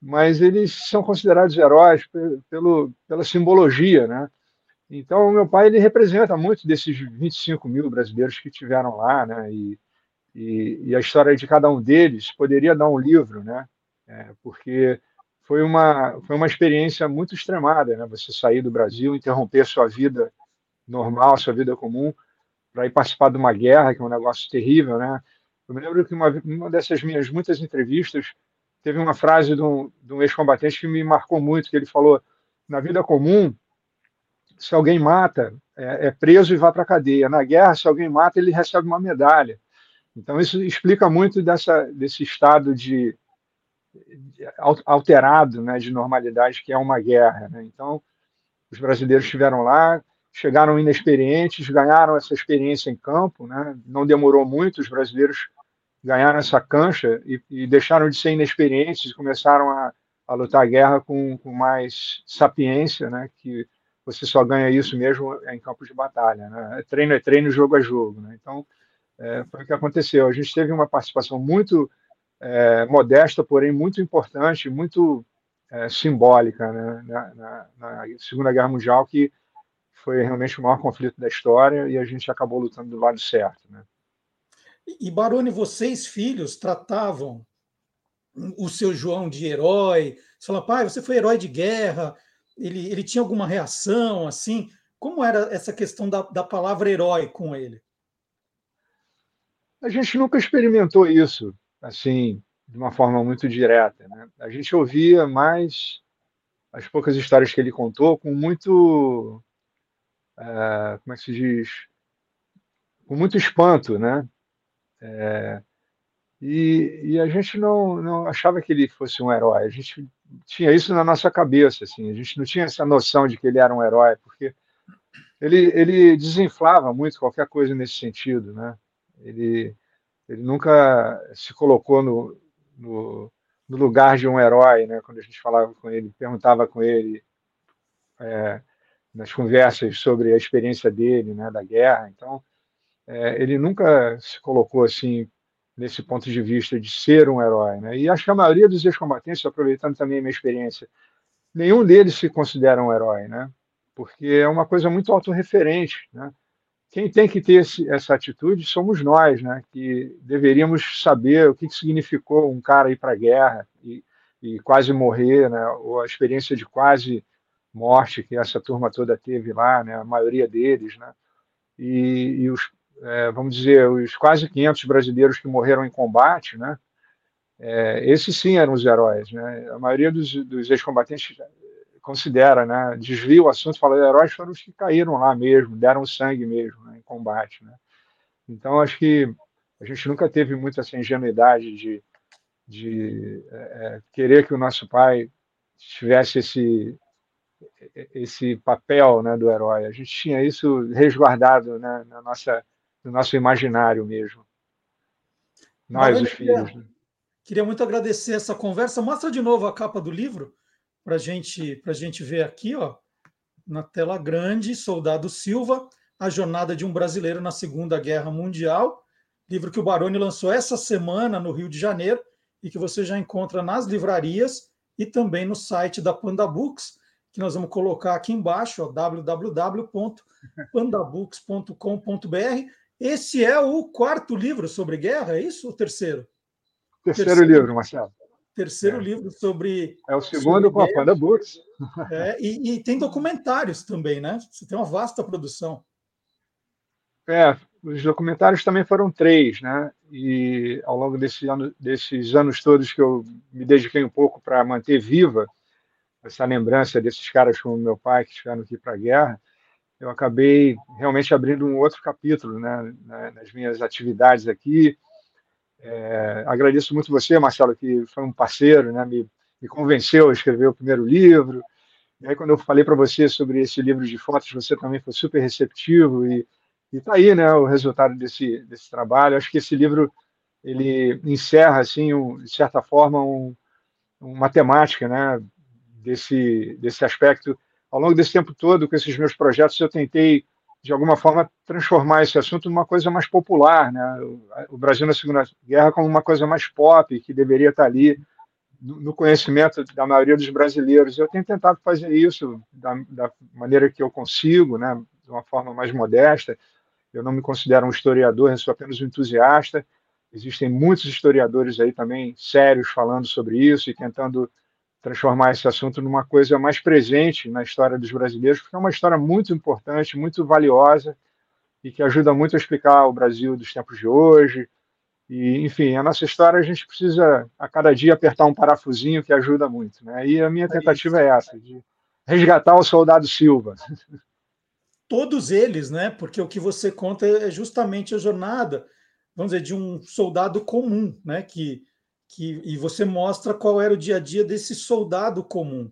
mas eles são considerados heróis pelo, pela simbologia, né? Então, meu pai ele representa muito desses 25 mil brasileiros que tiveram lá, né? E, e, e a história de cada um deles poderia dar um livro, né? É, porque foi uma foi uma experiência muito extremada, né? Você sair do Brasil, interromper sua vida normal, sua vida comum, para ir participar de uma guerra, que é um negócio terrível, né? Eu me lembro que uma, uma dessas minhas muitas entrevistas teve uma frase de um, um ex-combatente que me marcou muito, que ele falou, na vida comum, se alguém mata, é, é preso e vai para a cadeia. Na guerra, se alguém mata, ele recebe uma medalha. Então, isso explica muito dessa, desse estado de, de alterado né, de normalidade que é uma guerra. Né? Então, os brasileiros estiveram lá, chegaram inexperientes, ganharam essa experiência em campo. Né? Não demorou muito, os brasileiros ganharam essa cancha e, e deixaram de ser inexperientes e começaram a, a lutar a guerra com, com mais sapiência, né? que você só ganha isso mesmo em campos de batalha. Né? Treino é treino, jogo é jogo. Né? Então, é, foi o que aconteceu. A gente teve uma participação muito é, modesta, porém muito importante, muito é, simbólica né? na, na, na, Segunda Guerra Mundial, que foi realmente o maior conflito da história e a gente acabou lutando do lado certo. Né? E, Baroni, vocês, filhos, tratavam o seu João de herói? Você fala, pai, você foi herói de guerra, ele, ele tinha alguma reação assim? Como era essa questão da, da palavra herói com ele? A gente nunca experimentou isso assim de uma forma muito direta. Né? A gente ouvia mais as poucas histórias que ele contou com muito, uh, como é que se diz, com muito espanto, né? É, e, e, a gente não, não achava que ele fosse um herói. A gente tinha isso na nossa cabeça, assim. A gente não tinha essa noção de que ele era um herói, porque ele, ele desinflava muito qualquer coisa nesse sentido, né? Ele, ele nunca se colocou no, no, no lugar de um herói, né? Quando a gente falava com ele, perguntava com ele é, nas conversas sobre a experiência dele, né, da guerra. Então, é, ele nunca se colocou assim nesse ponto de vista de ser um herói. Né? E acho que a maioria dos ex-combatentes, aproveitando também a minha experiência, nenhum deles se considera um herói, né? porque é uma coisa muito autorreferente. Né? Quem tem que ter esse, essa atitude somos nós, né? que deveríamos saber o que, que significou um cara ir para a guerra e, e, quase morrer, né? ou a experiência de quase morte que essa turma toda teve lá, né? a maioria deles. Né? E, e os é, vamos dizer, os quase 500 brasileiros que morreram em combate, né? É, esses sim eram os heróis, né? A maioria dos, dos ex-combatentes considera, né? Desvia o assunto, fala heróis foram os que caíram lá mesmo, deram sangue mesmo né, em combate, né? Então acho que a gente nunca teve muita essa ingenuidade de, de é, é querer que o nosso pai tivesse esse esse papel né, do herói. A gente tinha isso resguardado né, na nossa do nosso imaginário mesmo. Nós, os filhos. Né? Queria muito agradecer essa conversa. Mostra de novo a capa do livro para gente, a gente ver aqui, ó, na tela grande, Soldado Silva, A Jornada de um Brasileiro na Segunda Guerra Mundial, livro que o Baroni lançou essa semana no Rio de Janeiro e que você já encontra nas livrarias e também no site da Panda Books, que nós vamos colocar aqui embaixo, www.pandabooks.com.br. Esse é o quarto livro sobre guerra, é isso? O terceiro? Terceiro, terceiro livro, Marcelo. Terceiro é. livro sobre. É o segundo com a Panda Books. É, e, e, tem documentários também, né? Você tem uma vasta produção. É, os documentários também foram três, né? E ao longo desse ano, desses anos todos que eu me dediquei um pouco para manter viva essa lembrança desses caras como meu pai que estiveram aqui para a guerra, eu acabei realmente abrindo um outro capítulo né, nas minhas atividades aqui. É, agradeço muito você, Marcelo, que foi um parceiro, né, me, me convenceu a escrever o primeiro livro. E aí, quando eu falei para você sobre esse livro de fotos, você também foi super receptivo e está aí, né, o resultado desse desse trabalho. Acho que esse livro ele encerra, assim, um, de certa forma, um, uma temática, né, desse desse aspecto ao longo desse tempo todo, com esses meus projetos, eu tentei, de alguma forma, transformar esse assunto numa coisa mais popular, né? o Brasil na Segunda Guerra como uma coisa mais pop, que deveria estar ali no conhecimento da maioria dos brasileiros. Eu tenho tentado fazer isso da, da maneira que eu consigo, né? de uma forma mais modesta. Eu não me considero um historiador, eu sou apenas um entusiasta. Existem muitos historiadores aí também sérios falando sobre isso e tentando transformar esse assunto numa coisa mais presente na história dos brasileiros, porque é uma história muito importante, muito valiosa e que ajuda muito a explicar o Brasil dos tempos de hoje. E, enfim, a nossa história a gente precisa a cada dia apertar um parafusinho que ajuda muito. Né? E a minha tentativa é essa, de resgatar o soldado Silva. Todos eles, né? Porque o que você conta é justamente a jornada, vamos dizer, de um soldado comum, né? Que que, e você mostra qual era o dia a dia desse soldado comum.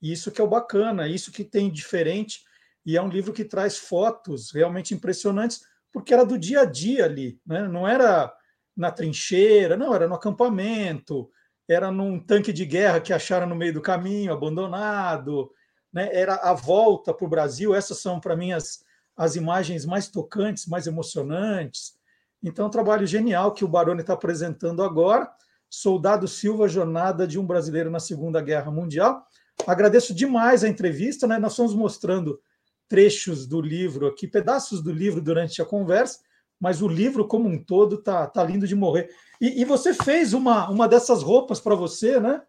Isso que é o bacana, isso que tem diferente, e é um livro que traz fotos realmente impressionantes, porque era do dia a dia ali, né? não era na trincheira, não, era no acampamento, era num tanque de guerra que acharam no meio do caminho, abandonado, né? era a volta para o Brasil. Essas são, para mim, as, as imagens mais tocantes, mais emocionantes. Então, é um trabalho genial que o Baroni está apresentando agora. Soldado Silva, Jornada de um Brasileiro na Segunda Guerra Mundial. Agradeço demais a entrevista, né? Nós estamos mostrando trechos do livro aqui, pedaços do livro durante a conversa, mas o livro como um todo tá, tá lindo de morrer. E, e você fez uma, uma dessas roupas para você, né?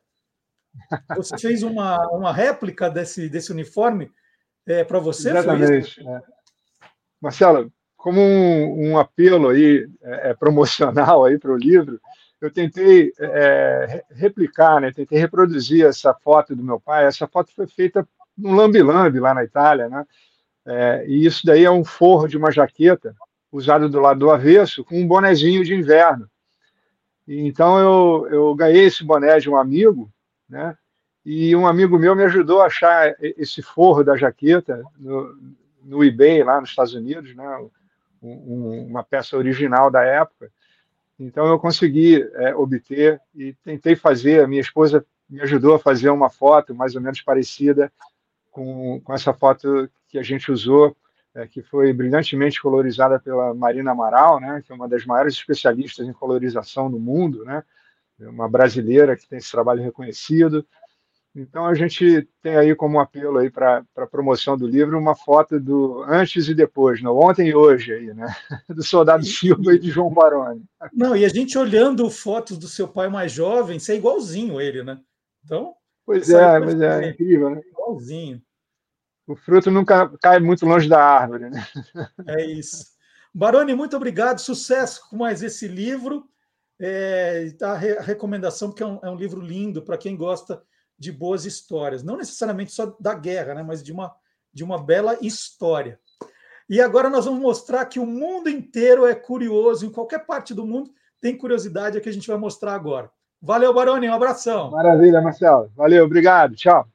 Você fez uma, uma réplica desse, desse uniforme é, para você? Exatamente. É. Marcelo, como um, um apelo aí é, é promocional aí para o livro, eu tentei é, replicar, né, tentei reproduzir essa foto do meu pai. Essa foto foi feita no Lambi-Lambi, lá na Itália, né? É, e isso daí é um forro de uma jaqueta usado do lado do avesso com um bonezinho de inverno. Então eu, eu ganhei esse boné de um amigo, né? E um amigo meu me ajudou a achar esse forro da jaqueta no, no eBay lá nos Estados Unidos, né? Um, uma peça original da época. Então eu consegui é, obter e tentei fazer. A minha esposa me ajudou a fazer uma foto mais ou menos parecida com, com essa foto que a gente usou, é, que foi brilhantemente colorizada pela Marina Amaral, né, que é uma das maiores especialistas em colorização do mundo, né, uma brasileira que tem esse trabalho reconhecido. Então a gente tem aí como apelo aí para a promoção do livro uma foto do antes e depois, não ontem e hoje aí, né? Do soldado Silva e de João Baroni. Não, e a gente olhando fotos do seu pai mais jovem, você é igualzinho ele, né? Então. Pois é, pois é, é incrível, né? Igualzinho. O fruto nunca cai muito longe da árvore, né? É isso. Baroni, muito obrigado, sucesso com mais esse livro. É, a recomendação, porque é um, é um livro lindo para quem gosta de boas histórias, não necessariamente só da guerra, né, mas de uma, de uma bela história. E agora nós vamos mostrar que o mundo inteiro é curioso, em qualquer parte do mundo tem curiosidade, é que a gente vai mostrar agora. Valeu, Baroni, um abração. Maravilha, Marcelo. Valeu, obrigado. Tchau.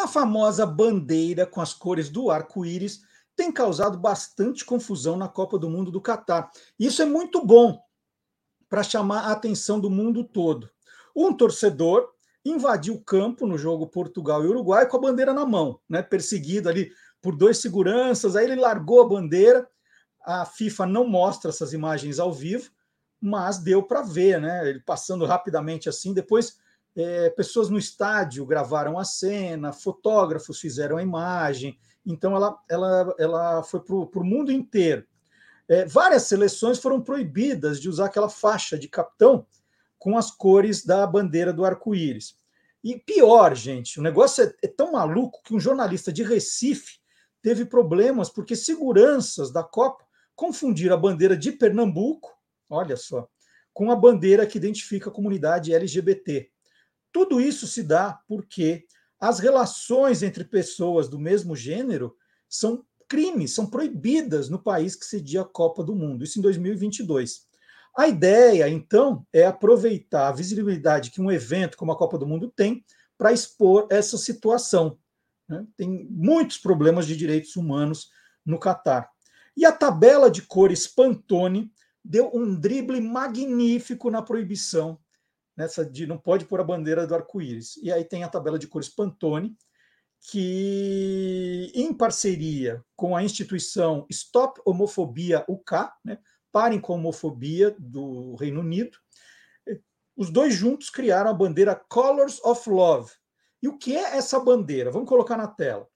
A famosa bandeira com as cores do arco-íris tem causado bastante confusão na Copa do Mundo do Catar. Isso é muito bom para chamar a atenção do mundo todo. Um torcedor invadiu o campo no jogo Portugal e Uruguai com a bandeira na mão, né, perseguido ali por dois seguranças. Aí ele largou a bandeira. A FIFA não mostra essas imagens ao vivo, mas deu para ver, né? Ele passando rapidamente assim. Depois é, pessoas no estádio gravaram a cena, fotógrafos fizeram a imagem, então ela, ela, ela foi para o mundo inteiro. É, várias seleções foram proibidas de usar aquela faixa de capitão com as cores da bandeira do arco-íris. E pior, gente, o negócio é, é tão maluco que um jornalista de Recife teve problemas porque seguranças da Copa confundiram a bandeira de Pernambuco, olha só, com a bandeira que identifica a comunidade LGBT. Tudo isso se dá porque as relações entre pessoas do mesmo gênero são crimes, são proibidas no país que cedia a Copa do Mundo, isso em 2022. A ideia, então, é aproveitar a visibilidade que um evento como a Copa do Mundo tem para expor essa situação. Né? Tem muitos problemas de direitos humanos no Catar. E a tabela de cores Pantone deu um drible magnífico na proibição nessa de não pode pôr a bandeira do arco-íris. E aí tem a tabela de cores Pantone, que, em parceria com a instituição Stop Homofobia UK, né, Parem com a Homofobia do Reino Unido, os dois juntos criaram a bandeira Colors of Love. E o que é essa bandeira? Vamos colocar na tela.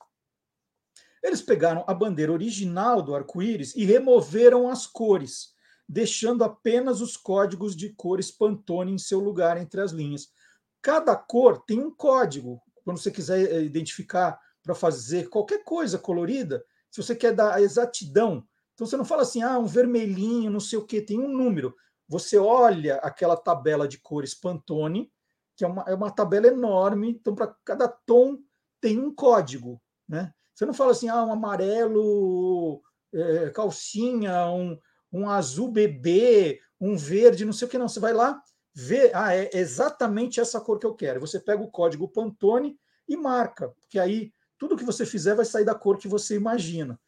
Eles pegaram a bandeira original do arco-íris e removeram as cores, deixando apenas os códigos de cores Pantone em seu lugar entre as linhas. Cada cor tem um código. Quando você quiser eh, identificar para fazer qualquer coisa colorida, se você quer dar a exatidão, então você não fala assim, ah, um vermelhinho, não sei o que, tem um número. Você olha aquela tabela de cores Pantone, que é uma, é uma tabela enorme, então para cada tom tem um código, né? Você não fala assim, ah, um amarelo é, calcinha, um, um azul bebê, um verde, não sei o que, não. Você vai lá, vê, ah, é exatamente essa cor que eu quero. Você pega o código Pantone e marca, porque aí tudo que você fizer vai sair da cor que você imagina.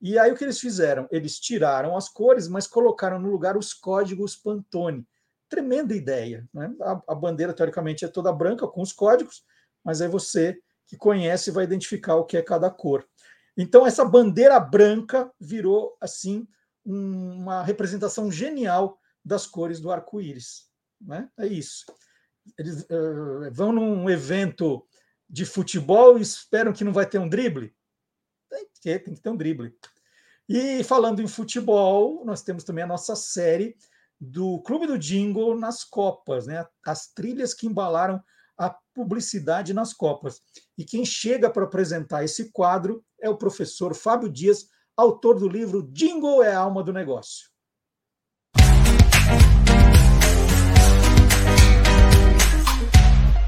E aí o que eles fizeram? Eles tiraram as cores, mas colocaram no lugar os códigos Pantone. Tremenda ideia. Né? A, a bandeira, teoricamente, é toda branca com os códigos, mas aí você que conhece vai identificar o que é cada cor. Então, essa bandeira branca virou, assim, uma representação genial das cores do arco-íris. Né? É isso. Eles uh, vão num evento de futebol e esperam que não vai ter um drible? Tem que ter, tem que ter um drible. E falando em futebol, nós temos também a nossa série do Clube do Jingle nas Copas, né? As trilhas que embalaram a publicidade nas Copas. E quem chega para apresentar esse quadro é o professor Fábio Dias, autor do livro Jingle é a alma do negócio.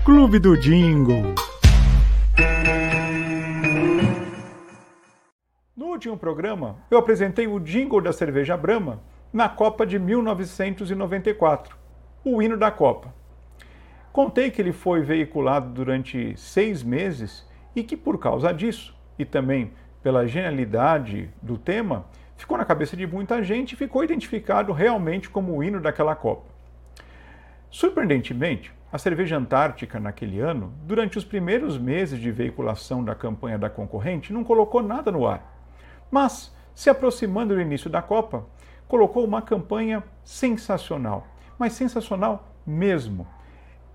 Clube do Jingle. No último programa, eu apresentei o jingle da cerveja Brahma na Copa de 1994, o hino da Copa. Contei que ele foi veiculado durante seis meses e que, por causa disso, e também pela genialidade do tema, ficou na cabeça de muita gente e ficou identificado realmente como o hino daquela Copa. Surpreendentemente, a cerveja Antártica, naquele ano, durante os primeiros meses de veiculação da campanha da concorrente, não colocou nada no ar. Mas, se aproximando do início da Copa, colocou uma campanha sensacional, mas sensacional mesmo.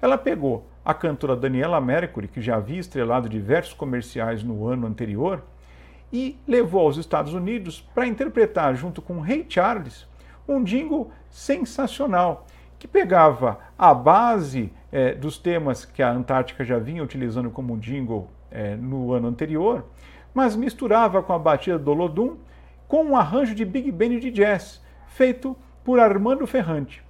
Ela pegou a cantora Daniela Mercury, que já havia estrelado diversos comerciais no ano anterior, e levou aos Estados Unidos para interpretar, junto com Ray Charles, um jingle sensacional que pegava a base é, dos temas que a Antártica já vinha utilizando como jingle é, no ano anterior, mas misturava com a batida do Lodum com um arranjo de big band de jazz feito por Armando Ferrante.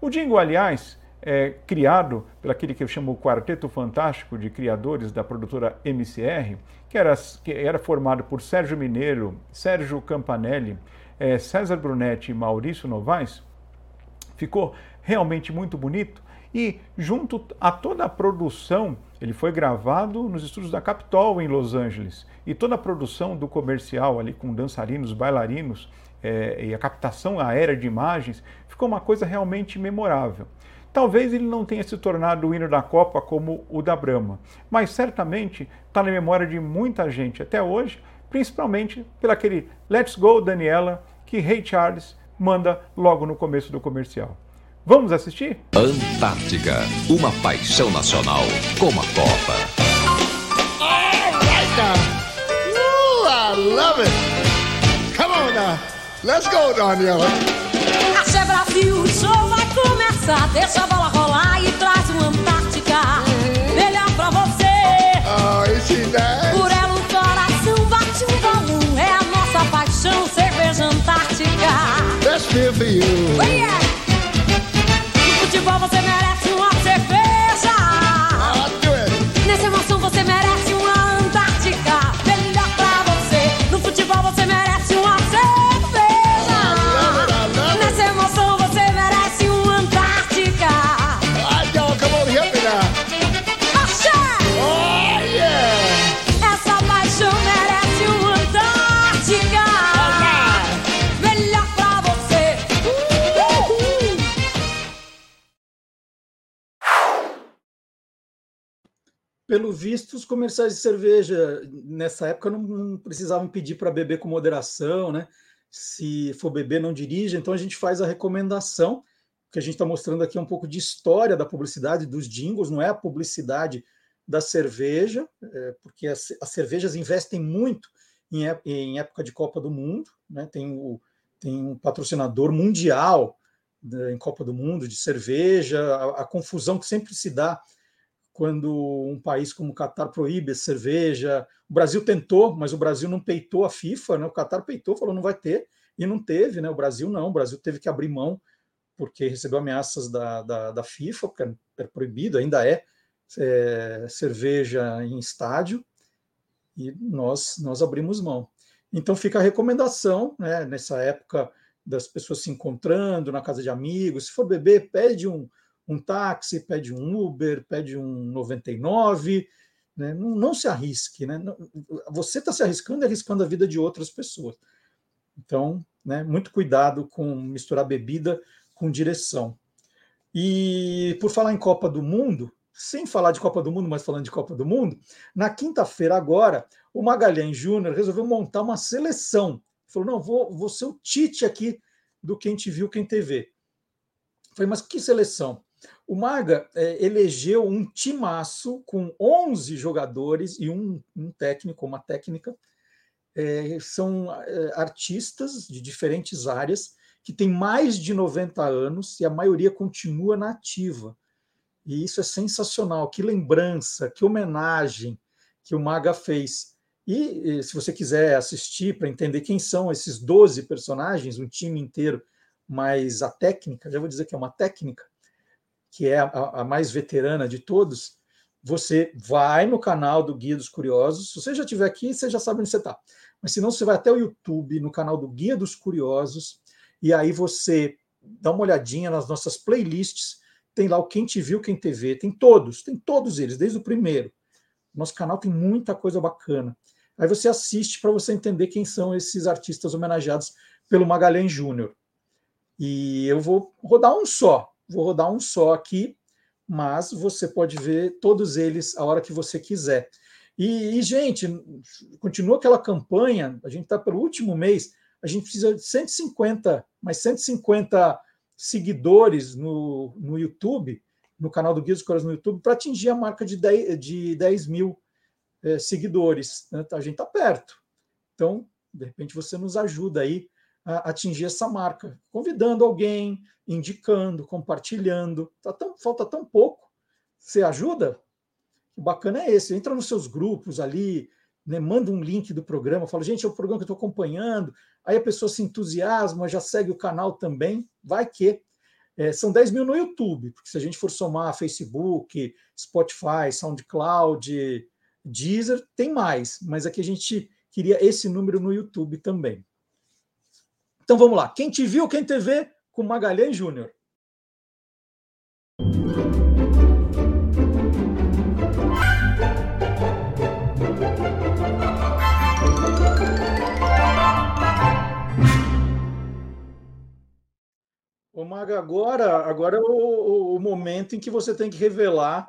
O jingle, aliás, é criado por aquele que eu chamo o Quarteto Fantástico de criadores da produtora MCR, que era, que era formado por Sérgio Mineiro, Sérgio Campanelli, é, César Brunetti e Maurício Novaes, ficou realmente muito bonito. E junto a toda a produção, ele foi gravado nos estúdios da Capitol em Los Angeles. E toda a produção do comercial ali com dançarinos, bailarinos é, e a captação aérea de imagens ficou uma coisa realmente memorável. Talvez ele não tenha se tornado o hino da Copa como o da Brahma, mas certamente está na memória de muita gente até hoje, principalmente pelo aquele Let's Go Daniela que Ray Charles manda logo no começo do comercial. Vamos assistir? Antártica, uma paixão nacional como a Copa. All right now. Ooh, I love it. Come on now. Let's go, Daniela. Axé Brasil, o show vai Deixa a bola rolar e traz uma Antártica. Melhor pra você. Por ela o coração bate um balão. É a nossa paixão, cerveja Antártica. Let's feel for you. Oh, yeah. No futebol você merece uma Pelo visto, os comerciais de cerveja nessa época não, não precisavam pedir para beber com moderação, né? Se for beber, não dirija. Então a gente faz a recomendação, que a gente está mostrando aqui é um pouco de história da publicidade, dos jingles, não é a publicidade da cerveja, é, porque as, as cervejas investem muito em, em época de Copa do Mundo, né? tem, o, tem um patrocinador mundial em Copa do Mundo de cerveja, a, a, confusão que sempre se dá quando um país como o Catar proíbe cerveja. O Brasil tentou, mas o Brasil não peitou a FIFA, né? o Catar peitou, falou não vai ter, e não teve, né? o Brasil não, o Brasil teve que abrir mão porque recebeu ameaças da, da, da FIFA, porque é proibido, ainda é, é, cerveja em estádio, e nós, nós abrimos mão. Então fica a recomendação, né, nessa época das pessoas se encontrando na casa de amigos, se for beber, pede um, um táxi, pede um Uber, pede um 99, né, não, não se arrisque. Né, você está se arriscando e arriscando a vida de outras pessoas. Então, né, muito cuidado com misturar bebida com direção. E por falar em Copa do Mundo, sem falar de Copa do Mundo, mas falando de Copa do Mundo, na quinta-feira agora, o Magalhães Júnior resolveu montar uma seleção. Falou: não, vou, vou ser o Tite aqui do Quem Te Viu, Quem TV. Falei, mas que seleção? O Maga é, elegeu um timaço com 11 jogadores e um, um técnico, uma técnica. É, são é, artistas de diferentes áreas que tem mais de 90 anos e a maioria continua na ativa. E isso é sensacional. Que lembrança, que homenagem que o Maga fez. E se você quiser assistir para entender quem são esses 12 personagens, um time inteiro, mas a técnica, já vou dizer que é uma técnica, que é a, a mais veterana de todos, você vai no canal do Guia dos Curiosos. Se você já estiver aqui, você já sabe onde você está. Mas se não, você vai até o YouTube, no canal do Guia dos Curiosos, e aí você dá uma olhadinha nas nossas playlists, tem lá o Quem Te Viu, Quem TV, tem todos, tem todos eles, desde o primeiro. Nosso canal tem muita coisa bacana. Aí você assiste para você entender quem são esses artistas homenageados pelo Magalhães Júnior. E eu vou rodar um só, vou rodar um só aqui, mas você pode ver todos eles a hora que você quiser. E, e gente, continua aquela campanha, a gente está pelo último mês, a gente precisa de 150, mais 150 seguidores no, no YouTube, no canal do Guia dos Coras no YouTube, para atingir a marca de 10, de 10 mil é, seguidores. Né? A gente está perto. Então, de repente, você nos ajuda aí atingir essa marca, convidando alguém, indicando, compartilhando. Tá tão, falta tão pouco. Você ajuda? O bacana é esse. Entra nos seus grupos ali, né, manda um link do programa, fala, gente, é o programa que eu estou acompanhando, aí a pessoa se entusiasma, já segue o canal também, vai que. É, são 10 mil no YouTube, porque se a gente for somar Facebook, Spotify, SoundCloud, Deezer, tem mais, mas aqui a gente queria esse número no YouTube também. Então vamos lá. Quem te viu, quem te vê, com Magalhães Júnior. Ô, Maga, agora, agora é o, o, momento em que você tem que revelar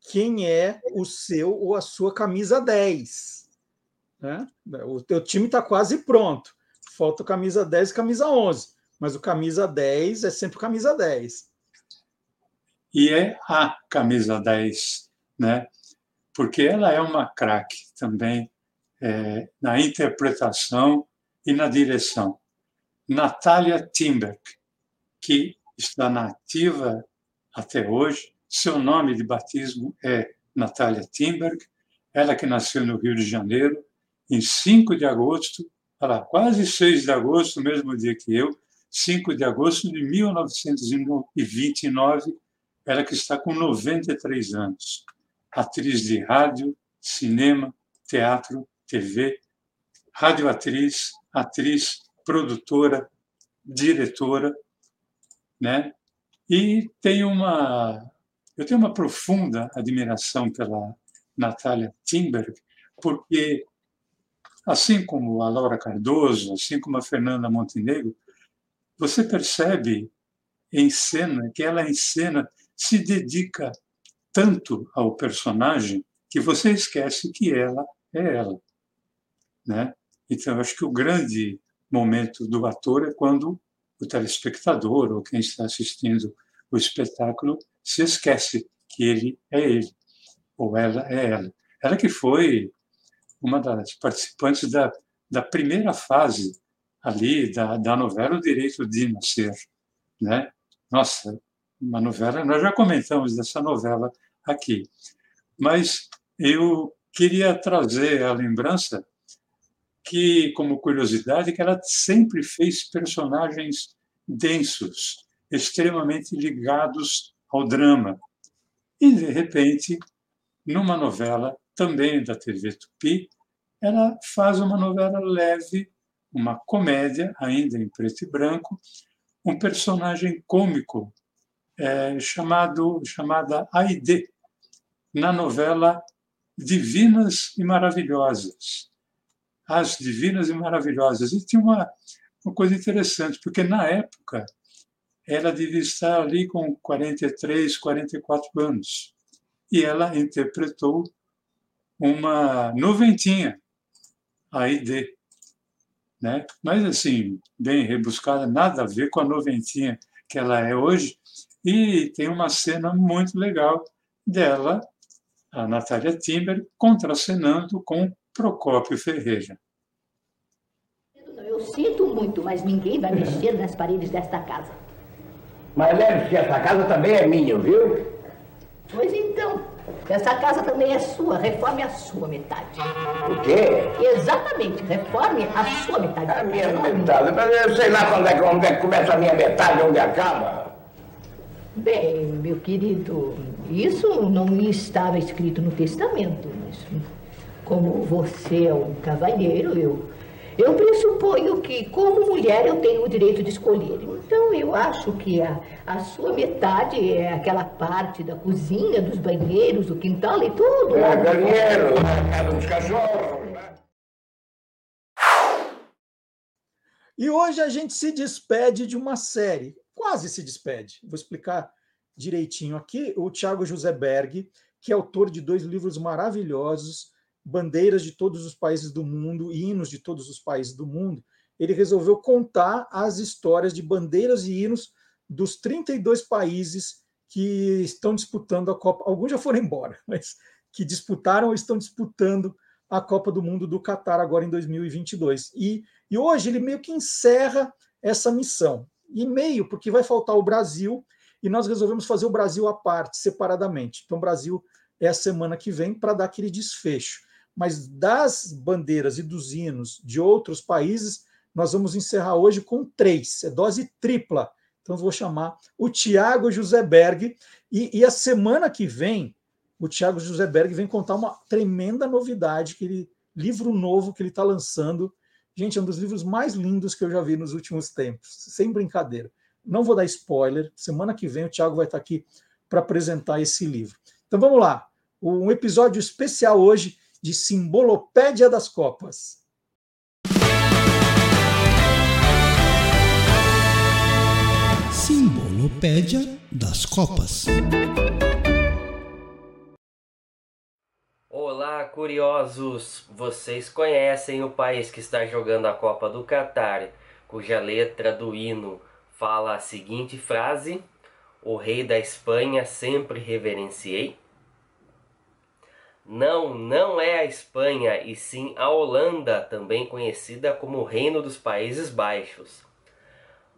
quem é o seu ou a sua camisa 10. Né? O teu time está quase pronto. Falta camisa 10 e camisa 11. Mas o camisa 10 é sempre camisa 10. E é a camisa 10, né? porque ela é uma craque também é, na interpretação e na direção. Natália Timberg que está na ativa até hoje. Seu nome de batismo é Natália Timberg, ela que nasceu no Rio de Janeiro, em 5 de agosto, lá, quase 6 de agosto, mesmo dia que eu, 5 de agosto de 1929, ela que está com 93 anos. Atriz de rádio, cinema, teatro, TV, radioatriz, atriz, produtora, diretora, né? E tenho uma eu tenho uma profunda admiração pela Natália Timberg, porque assim como a Laura Cardoso, assim como a Fernanda Montenegro, você percebe em cena que ela em cena se dedica tanto ao personagem que você esquece que ela é ela, né? Então acho que o grande momento do ator é quando o telespectador ou quem está assistindo o espetáculo se esquece que ele é ele, ou ela é ela. Ela que foi uma das participantes da da primeira fase ali da, da novela O Direito de Nascer. Né? Nossa, uma novela, nós já comentamos dessa novela aqui, mas eu queria trazer a lembrança que, como curiosidade, que ela sempre fez personagens densos, extremamente ligados ao drama. E, de repente, numa novela também da TV Tupi, ela faz uma novela leve, uma comédia, ainda em preto e branco, um personagem cômico é, chamado chamada Aide, na novela Divinas e Maravilhosas. As Divinas e Maravilhosas. E tinha uma, uma coisa interessante, porque na época ela devia estar ali com 43, 44 anos. E ela interpretou uma noventinha, a ID. Né? Mas, assim, bem rebuscada, nada a ver com a noventinha que ela é hoje. E tem uma cena muito legal dela, a Natália Timber, contracenando com Procópio Ferreira. Eu sinto muito, mas ninguém vai mexer nas paredes desta casa. Mas lembre-se essa casa também é minha, viu? Pois então, essa casa também é sua, reforme a sua metade. O quê? Exatamente, reforme a sua metade. A minha metade? Mas eu sei lá quando é, que, onde é que começa a minha metade e onde acaba. Bem, meu querido, isso não estava escrito no testamento, mas como você é um cavalheiro, eu eu pressuponho que, como mulher, eu tenho o direito de escolher. Então, eu acho que a, a sua metade é aquela parte da cozinha, dos banheiros, do quintal e tudo. É, banheiro, a casa dos cachorros. Né? E hoje a gente se despede de uma série, quase se despede. Vou explicar direitinho aqui. O Tiago José Berg, que é autor de dois livros maravilhosos bandeiras de todos os países do mundo, hinos de todos os países do mundo, ele resolveu contar as histórias de bandeiras e hinos dos 32 países que estão disputando a Copa. Alguns já foram embora, mas que disputaram ou estão disputando a Copa do Mundo do Catar agora em 2022. E, e hoje ele meio que encerra essa missão. E meio, porque vai faltar o Brasil, e nós resolvemos fazer o Brasil à parte, separadamente. Então, o Brasil é a semana que vem para dar aquele desfecho mas das bandeiras e dos hinos de outros países, nós vamos encerrar hoje com três, é dose tripla. Então, vou chamar o Tiago Joseberg, e, e a semana que vem, o Tiago Joseberg vem contar uma tremenda novidade, que ele, livro novo que ele está lançando. Gente, é um dos livros mais lindos que eu já vi nos últimos tempos, sem brincadeira. Não vou dar spoiler, semana que vem o Tiago vai estar aqui para apresentar esse livro. Então vamos lá, um episódio especial hoje de Simbolopédia das Copas. Simbolopédia das Copas. Olá, curiosos! Vocês conhecem o país que está jogando a Copa do Catar, cuja letra do hino fala a seguinte frase: O rei da Espanha sempre reverenciei? Não, não é a Espanha, e sim a Holanda, também conhecida como Reino dos Países Baixos.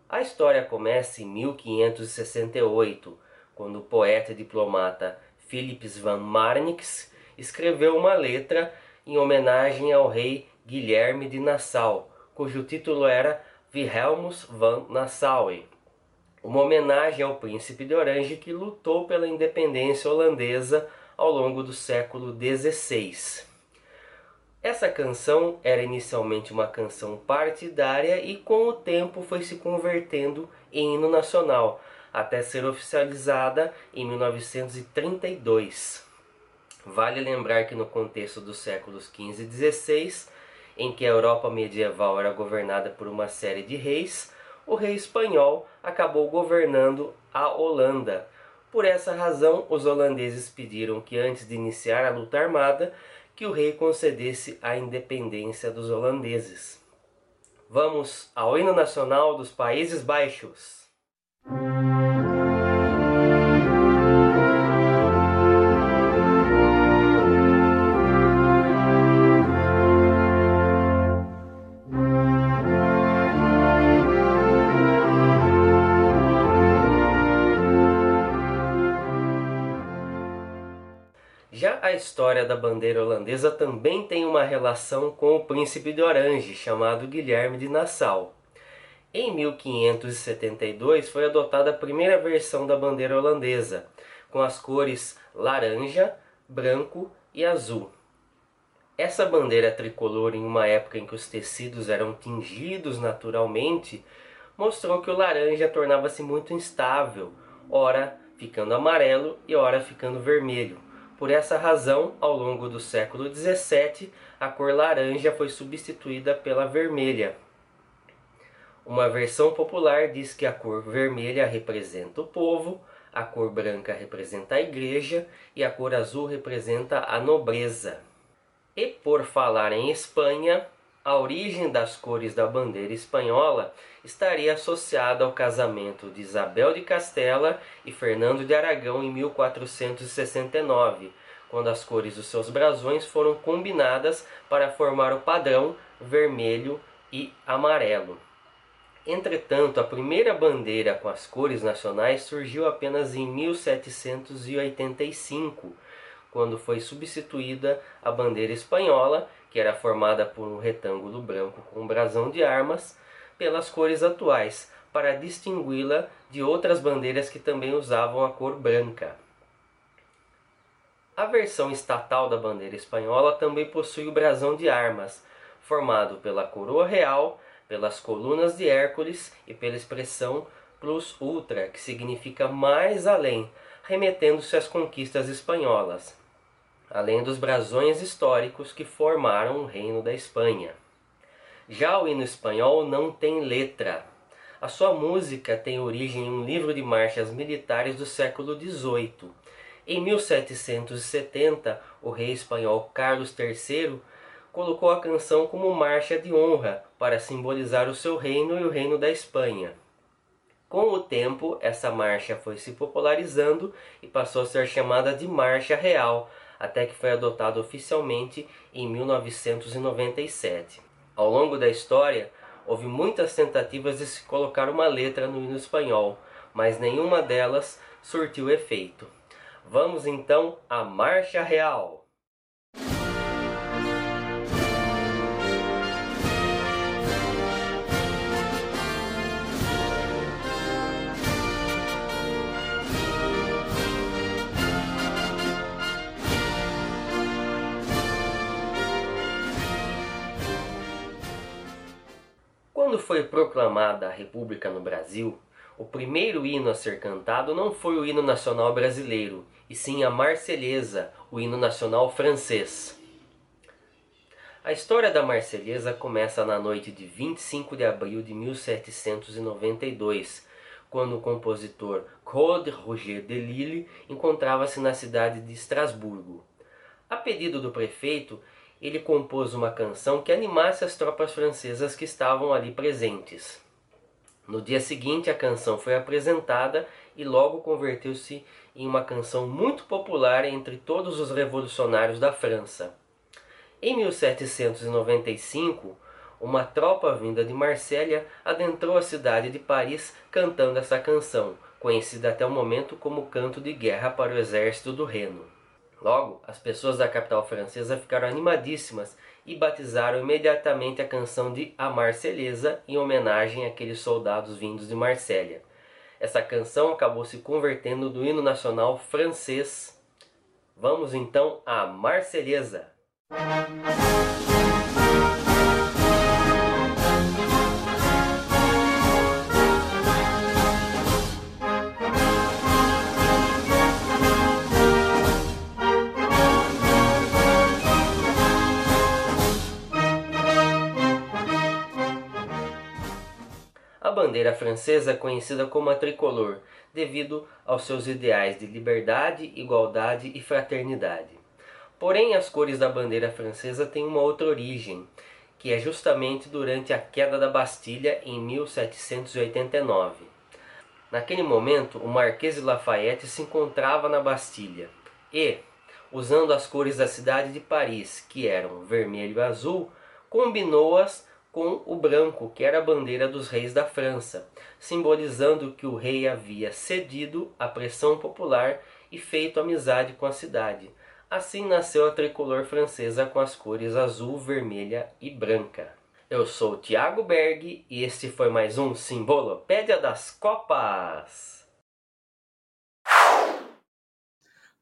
A história começa em 1568, quando o poeta e diplomata Philips van Marnix escreveu uma letra em homenagem ao rei Guilherme de Nassau, cujo título era Wilhelmus van Nassau, uma homenagem ao príncipe de Orange que lutou pela independência holandesa ao longo do século XVI. Essa canção era inicialmente uma canção partidária e com o tempo foi se convertendo em hino nacional, até ser oficializada em 1932. Vale lembrar que no contexto dos séculos XV e XVI, em que a Europa medieval era governada por uma série de reis, o rei espanhol acabou governando a Holanda, por essa razão, os holandeses pediram que antes de iniciar a luta armada, que o rei concedesse a independência dos holandeses. Vamos ao hino nacional dos Países Baixos. História da bandeira holandesa também tem uma relação com o príncipe de Orange, chamado Guilherme de Nassau. Em 1572 foi adotada a primeira versão da bandeira holandesa, com as cores laranja, branco e azul. Essa bandeira tricolor, em uma época em que os tecidos eram tingidos naturalmente, mostrou que o laranja tornava-se muito instável, ora ficando amarelo e ora ficando vermelho. Por essa razão, ao longo do século XVII, a cor laranja foi substituída pela vermelha. Uma versão popular diz que a cor vermelha representa o povo, a cor branca representa a igreja e a cor azul representa a nobreza. E por falar em Espanha, a origem das cores da bandeira espanhola estaria associada ao casamento de Isabel de Castela e Fernando de Aragão em 1469, quando as cores dos seus brasões foram combinadas para formar o padrão vermelho e amarelo. Entretanto, a primeira bandeira com as cores nacionais surgiu apenas em 1785, quando foi substituída a bandeira espanhola, que era formada por um retângulo branco com um brasão de armas, pelas cores atuais, para distingui-la de outras bandeiras que também usavam a cor branca. A versão estatal da bandeira espanhola também possui o brasão de armas, formado pela coroa real, pelas colunas de Hércules e pela expressão plus ultra, que significa mais além, remetendo-se às conquistas espanholas além dos brasões históricos que formaram o Reino da Espanha. Já o hino espanhol não tem letra. A sua música tem origem em um livro de marchas militares do século XVIII. Em 1770, o rei espanhol Carlos III colocou a canção como marcha de honra para simbolizar o seu reino e o reino da Espanha. Com o tempo, essa marcha foi se popularizando e passou a ser chamada de Marcha Real, até que foi adotado oficialmente em 1997. Ao longo da história, houve muitas tentativas de se colocar uma letra no hino espanhol, mas nenhuma delas surtiu efeito. Vamos então à Marcha Real. Foi proclamada a República no Brasil, o primeiro hino a ser cantado não foi o hino nacional brasileiro, e sim a Marselhesa, o hino nacional francês. A história da Marselhesa começa na noite de 25 de abril de 1792, quando o compositor Claude Roger de Lille encontrava-se na cidade de Estrasburgo. A pedido do prefeito, ele compôs uma canção que animasse as tropas francesas que estavam ali presentes. No dia seguinte, a canção foi apresentada e logo converteu-se em uma canção muito popular entre todos os revolucionários da França. Em 1795, uma tropa vinda de Marsella adentrou a cidade de Paris cantando essa canção, conhecida até o momento como canto de guerra para o exército do Reno. Logo, as pessoas da capital francesa ficaram animadíssimas e batizaram imediatamente a canção de A Marselhesa em homenagem àqueles soldados vindos de Marsella. Essa canção acabou se convertendo do hino nacional francês. Vamos então à Marselhesa. Bandeira francesa é conhecida como a tricolor, devido aos seus ideais de liberdade, igualdade e fraternidade. Porém, as cores da bandeira francesa têm uma outra origem, que é justamente durante a queda da Bastilha em 1789. Naquele momento, o Marquês de Lafayette se encontrava na Bastilha e, usando as cores da cidade de Paris, que eram vermelho e azul, combinou-as com o branco, que era a bandeira dos reis da França, simbolizando que o rei havia cedido à pressão popular e feito amizade com a cidade. Assim nasceu a tricolor francesa com as cores azul, vermelha e branca. Eu sou o Thiago Berg e este foi mais um Simbolopédia das Copas.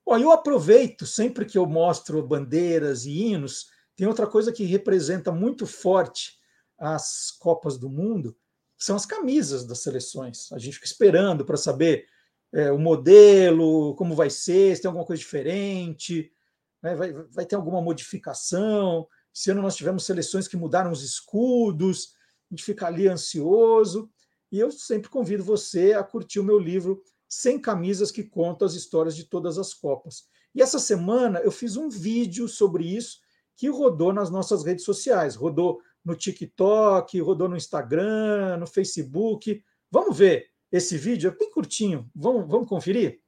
Bom, eu aproveito sempre que eu mostro bandeiras e hinos, tem outra coisa que representa muito forte as Copas do Mundo, são as camisas das seleções. A gente fica esperando para saber é, o modelo, como vai ser, se tem alguma coisa diferente, né, vai, vai ter alguma modificação. Esse ano nós tivemos seleções que mudaram os escudos, a gente fica ali ansioso. E eu sempre convido você a curtir o meu livro 100 Camisas que conta as histórias de todas as Copas. E essa semana eu fiz um vídeo sobre isso que rodou nas nossas redes sociais, rodou no TikTok, rodou no Instagram, no Facebook. Vamos ver esse vídeo, é bem curtinho. Vamos, vamos conferir?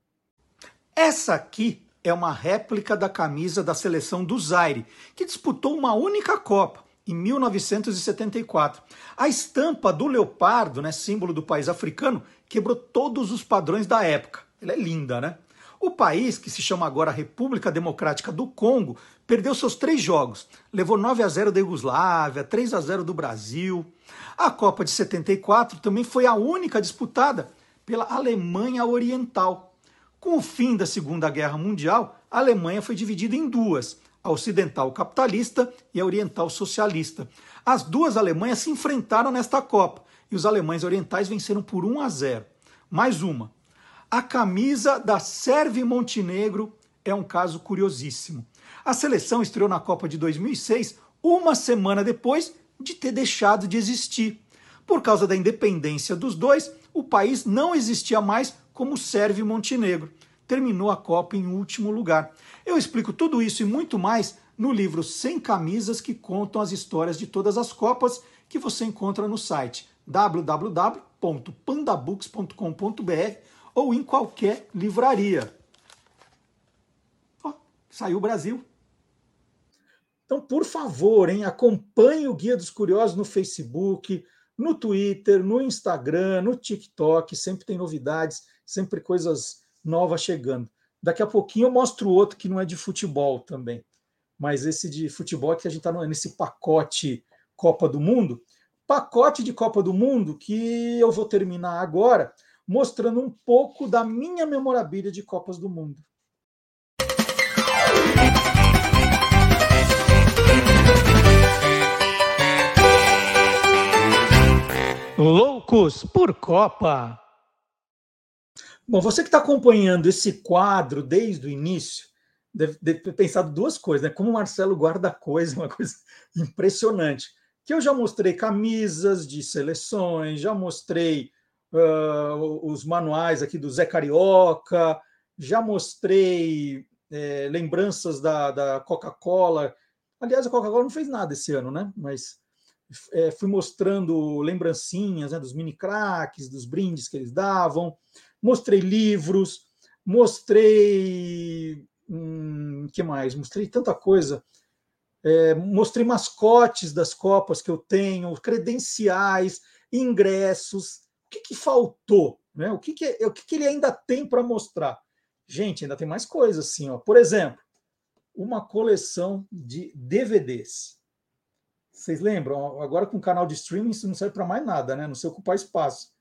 Essa aqui é uma réplica da camisa da seleção do Zaire, que disputou uma única Copa em 1974. A estampa do leopardo, né, símbolo do país africano, quebrou todos os padrões da época. Ela é linda, né? O país, que se chama agora República Democrática do Congo, perdeu seus três jogos. Levou 9 a 0 da Iugoslávia, 3 a 0 do Brasil. A Copa de 74 também foi a única disputada pela Alemanha Oriental, com o fim da Segunda Guerra Mundial, a Alemanha foi dividida em duas, a ocidental capitalista e a oriental socialista. As duas Alemanhas se enfrentaram nesta Copa e os alemães orientais venceram por 1 a 0. Mais uma. A camisa da Sérvia Montenegro é um caso curiosíssimo. A seleção estreou na Copa de 2006 uma semana depois de ter deixado de existir. Por causa da independência dos dois, o país não existia mais como serve Montenegro. Terminou a Copa em último lugar. Eu explico tudo isso e muito mais no livro Sem Camisas que contam as histórias de todas as Copas que você encontra no site www.pandabooks.com.br ou em qualquer livraria. Saiu o Brasil. Então, por favor, hein, acompanhe o Guia dos Curiosos no Facebook, no Twitter, no Instagram, no TikTok, sempre tem novidades sempre coisas novas chegando. Daqui a pouquinho eu mostro outro que não é de futebol também, mas esse de futebol é que a gente está nesse pacote Copa do Mundo. Pacote de Copa do Mundo que eu vou terminar agora mostrando um pouco da minha memorabilia de Copas do Mundo. Loucos por Copa. Bom, você que está acompanhando esse quadro desde o início, deve, deve ter pensado duas coisas, né? Como o Marcelo guarda coisa, uma coisa impressionante. Que eu já mostrei camisas de seleções, já mostrei uh, os manuais aqui do Zé Carioca, já mostrei é, lembranças da, da Coca-Cola. Aliás, a Coca-Cola não fez nada esse ano, né? Mas é, fui mostrando lembrancinhas né, dos mini craques, dos brindes que eles davam mostrei livros, mostrei. Hum, que mais? Mostrei tanta coisa. É, mostrei mascotes das Copas que eu tenho, credenciais, ingressos. O que, que faltou? Né? O, que, que, o que, que ele ainda tem para mostrar? Gente, ainda tem mais coisas assim. Ó. Por exemplo, uma coleção de DVDs. Vocês lembram? Agora com o canal de streaming isso não serve para mais nada, né? Não se ocupar espaço.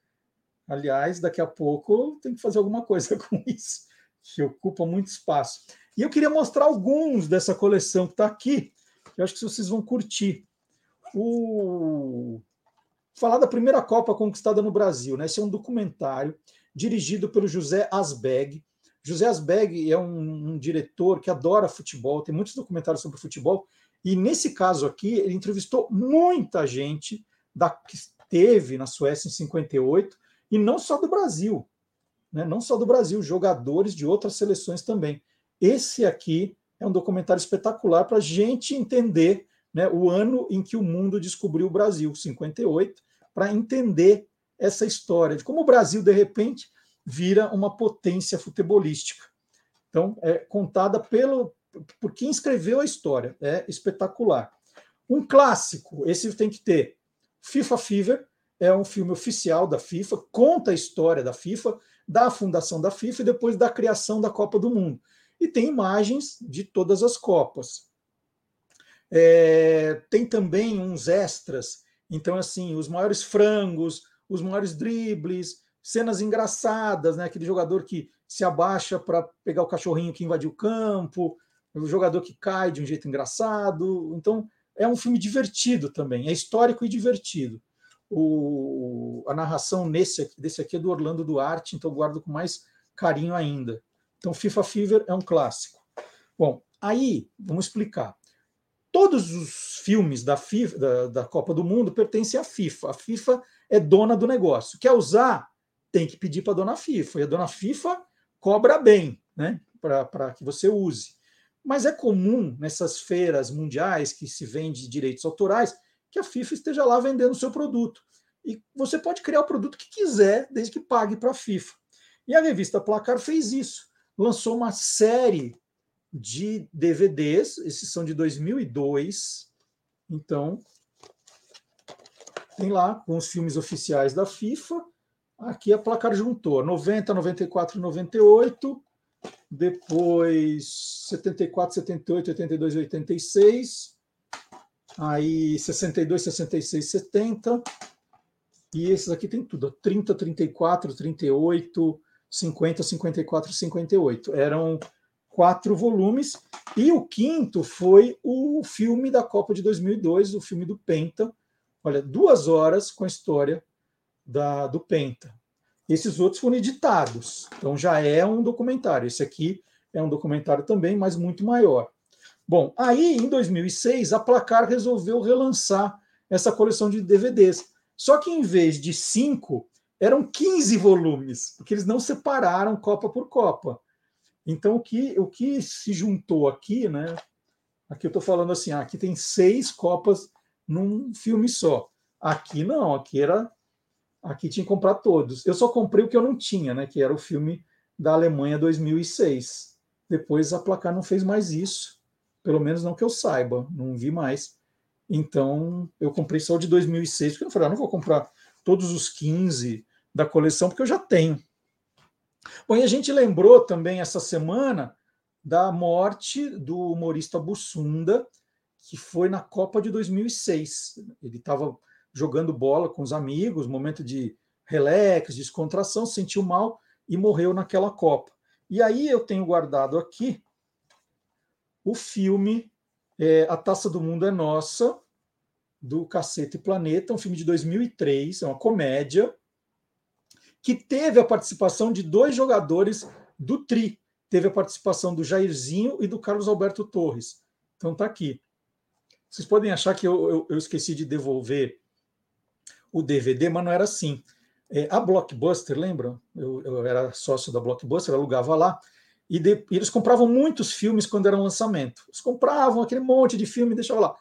Aliás, daqui a pouco tem que fazer alguma coisa com isso, que ocupa muito espaço. E eu queria mostrar alguns dessa coleção que está aqui, que eu acho que vocês vão curtir. O... Falar da primeira Copa conquistada no Brasil. Né? Esse é um documentário dirigido pelo José Asbeg. José Asbeg é um, um diretor que adora futebol, tem muitos documentários sobre futebol, e nesse caso aqui, ele entrevistou muita gente da, que teve na Suécia em 58 e não só do Brasil, né? não só do Brasil, jogadores de outras seleções também. Esse aqui é um documentário espetacular para a gente entender né, o ano em que o mundo descobriu o Brasil, 58, para entender essa história de como o Brasil, de repente, vira uma potência futebolística. Então, é contada pelo, por quem escreveu a história. É espetacular. Um clássico, esse tem que ter. FIFA Fever, é um filme oficial da FIFA, conta a história da FIFA, da fundação da FIFA e depois da criação da Copa do Mundo. e tem imagens de todas as Copas. É, tem também uns extras, então, assim, os maiores frangos, os maiores dribles, cenas engraçadas, né? Aquele jogador que se abaixa para pegar o cachorrinho que invadiu o campo, o jogador que cai de um jeito engraçado. Então, é um filme divertido também, é histórico e divertido. O, a narração nesse desse aqui é do Orlando Duarte, então guardo com mais carinho ainda. Então, FIFA Fever é um clássico. Bom, aí, vamos explicar. Todos os filmes da, FIFA, da, da Copa do Mundo pertencem à FIFA. A FIFA é dona do negócio. Quer usar? Tem que pedir para a dona FIFA. E a dona FIFA cobra bem, né? Para que você use. Mas é comum nessas feiras mundiais que se vende direitos autorais que a FIFA esteja lá vendendo o seu produto. E você pode criar o produto que quiser, desde que pague para a FIFA. E a revista Placar fez isso. Lançou uma série de DVDs, esses são de 2002. Então, tem lá com os filmes oficiais da FIFA. Aqui a Placar juntou 90, 94 98 depois 74, 78, 82 86, aí 62, 66, 70, e esses aqui tem tudo, 30, 34, 38, 50, 54, 58. Eram quatro volumes, e o quinto foi o filme da Copa de 2002, o filme do Penta. Olha, duas horas com a história da, do Penta. Esses outros foram editados, então já é um documentário. Esse aqui é um documentário também, mas muito maior. Bom, aí em 2006 a Placar resolveu relançar essa coleção de DVDs. Só que em vez de cinco, eram 15 volumes, porque eles não separaram Copa por Copa. Então o que, o que se juntou aqui, né? Aqui eu estou falando assim, ah, aqui tem seis Copas num filme só. Aqui não, aqui era Aqui tinha que comprar todos. Eu só comprei o que eu não tinha, né? Que era o filme da Alemanha 2006. Depois a Placar não fez mais isso, pelo menos não que eu saiba, não vi mais. Então eu comprei só o de 2006, porque eu falei, ah, não vou comprar todos os 15 da coleção, porque eu já tenho. Bom, e a gente lembrou também essa semana da morte do humorista Bussunda, que foi na Copa de 2006. Ele estava jogando bola com os amigos, momento de relax, descontração, sentiu mal e morreu naquela Copa. E aí eu tenho guardado aqui o filme é, A Taça do Mundo é Nossa, do Cacete Planeta, um filme de 2003, é uma comédia, que teve a participação de dois jogadores do Tri. Teve a participação do Jairzinho e do Carlos Alberto Torres. Então tá aqui. Vocês podem achar que eu, eu, eu esqueci de devolver o DVD, mas não era assim. É, a Blockbuster, lembram? Eu, eu, era sócio da Blockbuster, alugava lá, e, de, e, eles compravam muitos filmes quando era um lançamento. Eles compravam aquele monte de filme e deixavam lá.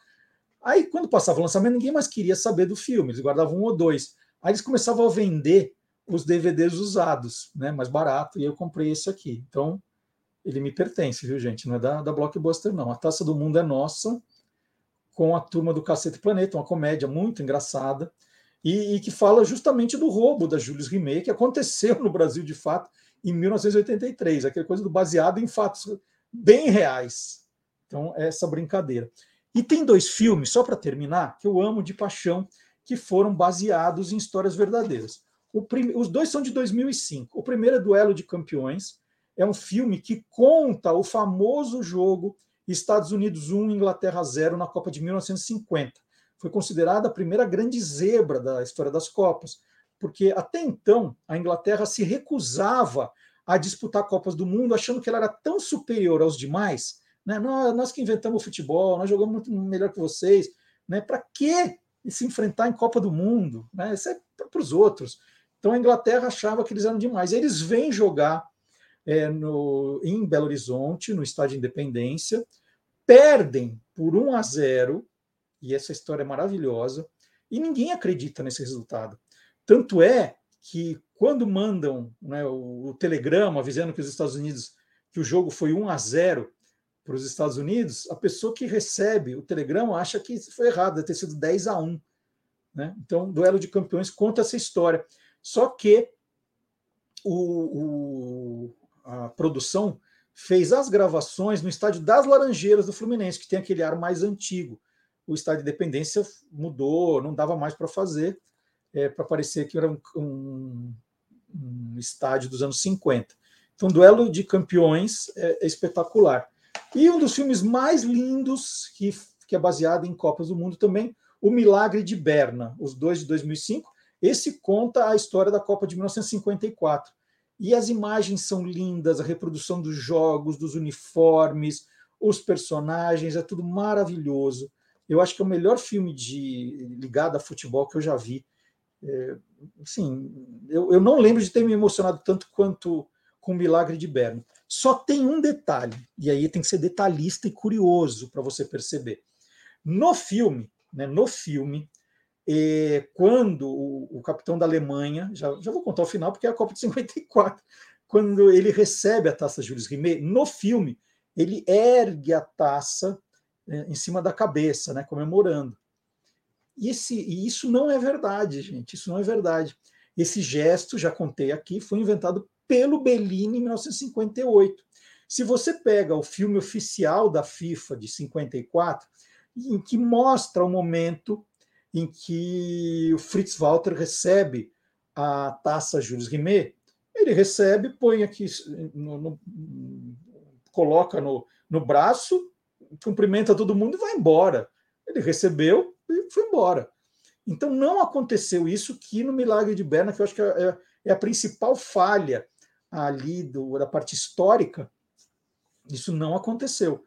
Aí, quando passava o lançamento, ninguém mais queria saber do filme, eles guardavam um ou dois. Aí eles começavam a vender os DVDs usados, né, mais barato, e eu comprei esse aqui. Então, ele me pertence, viu, gente? Não é da, da Blockbuster, não. A Taça do Mundo é nossa, com a turma do Cacete Planeta, uma comédia muito engraçada e, e, que fala justamente do roubo da Julius Rimet, que aconteceu no Brasil de fato em 1983, aquela coisa do baseado em fatos bem reais. Então, é essa brincadeira. E tem dois filmes, só para terminar, que eu amo de paixão, que foram baseados em histórias verdadeiras. Os dois são de 2005. O primeiro é Duelo de Campeões, é um filme que conta o famoso jogo Estados Unidos 1, Inglaterra 0 na Copa de 1950 foi considerada a primeira grande zebra da história das Copas, porque até então a Inglaterra se recusava a disputar Copas do Mundo, achando que ela era tão superior aos demais. Né? Nós, nós que inventamos o futebol, nós jogamos muito melhor que vocês. Né? Para que se enfrentar em Copa do Mundo? Né? Isso é para os outros. Então a Inglaterra achava que eles eram demais. Eles vêm jogar é, no, em Belo Horizonte, no Estádio Independência, perdem por 1 a 0 e essa história é maravilhosa, e ninguém acredita nesse resultado. Tanto é que quando mandam né, o, o, telegrama avisando que os Estados Unidos que o jogo foi 1 a 0 para os Estados Unidos, a pessoa que recebe o telegrama acha que foi errado, deve ter sido 10 a 1. Né? Então, duelo de campeões conta essa história. Só que o, o, a produção fez as gravações no estádio das Laranjeiras do Fluminense, que tem aquele ar mais antigo. O estádio de Dependência mudou, não dava mais para fazer, é, para parecer que era um, um, um, estádio dos anos 50. Então, Duelo de Campeões é, é espetacular. E um dos filmes mais lindos, que, que é baseado em Copas do Mundo também, O Milagre de Berna, os dois de 2005. Esse conta a história da Copa de 1954. E as imagens são lindas, a reprodução dos jogos, dos uniformes, os personagens, é tudo maravilhoso. Eu acho que é o melhor filme de ligado a futebol que eu já vi. É, sim, eu, eu não lembro de ter me emocionado tanto quanto com o Milagre de Berna. Só tem um detalhe, e aí tem que ser detalhista e curioso para você perceber. No filme, né, no filme, eh, quando o, o, capitão da Alemanha, já, já vou contar o final porque é a Copa de 54, quando ele recebe a taça Jules Rimet, no filme, ele ergue a taça em cima da cabeça, né, comemorando. E, esse, e isso não é verdade, gente, isso não é verdade. Esse gesto, já contei aqui, foi inventado pelo Bellini em 1958. Se você pega o filme oficial da FIFA de 54, em que mostra o momento em que o Fritz Walter recebe a taça Jules Rimet, ele recebe, põe aqui, no, no, coloca no, no braço, cumprimenta todo mundo e vai embora. Ele recebeu e foi embora. Então não aconteceu isso que no Milagre de Berna, que eu acho que é, é a principal falha ali do, da parte histórica, isso não aconteceu.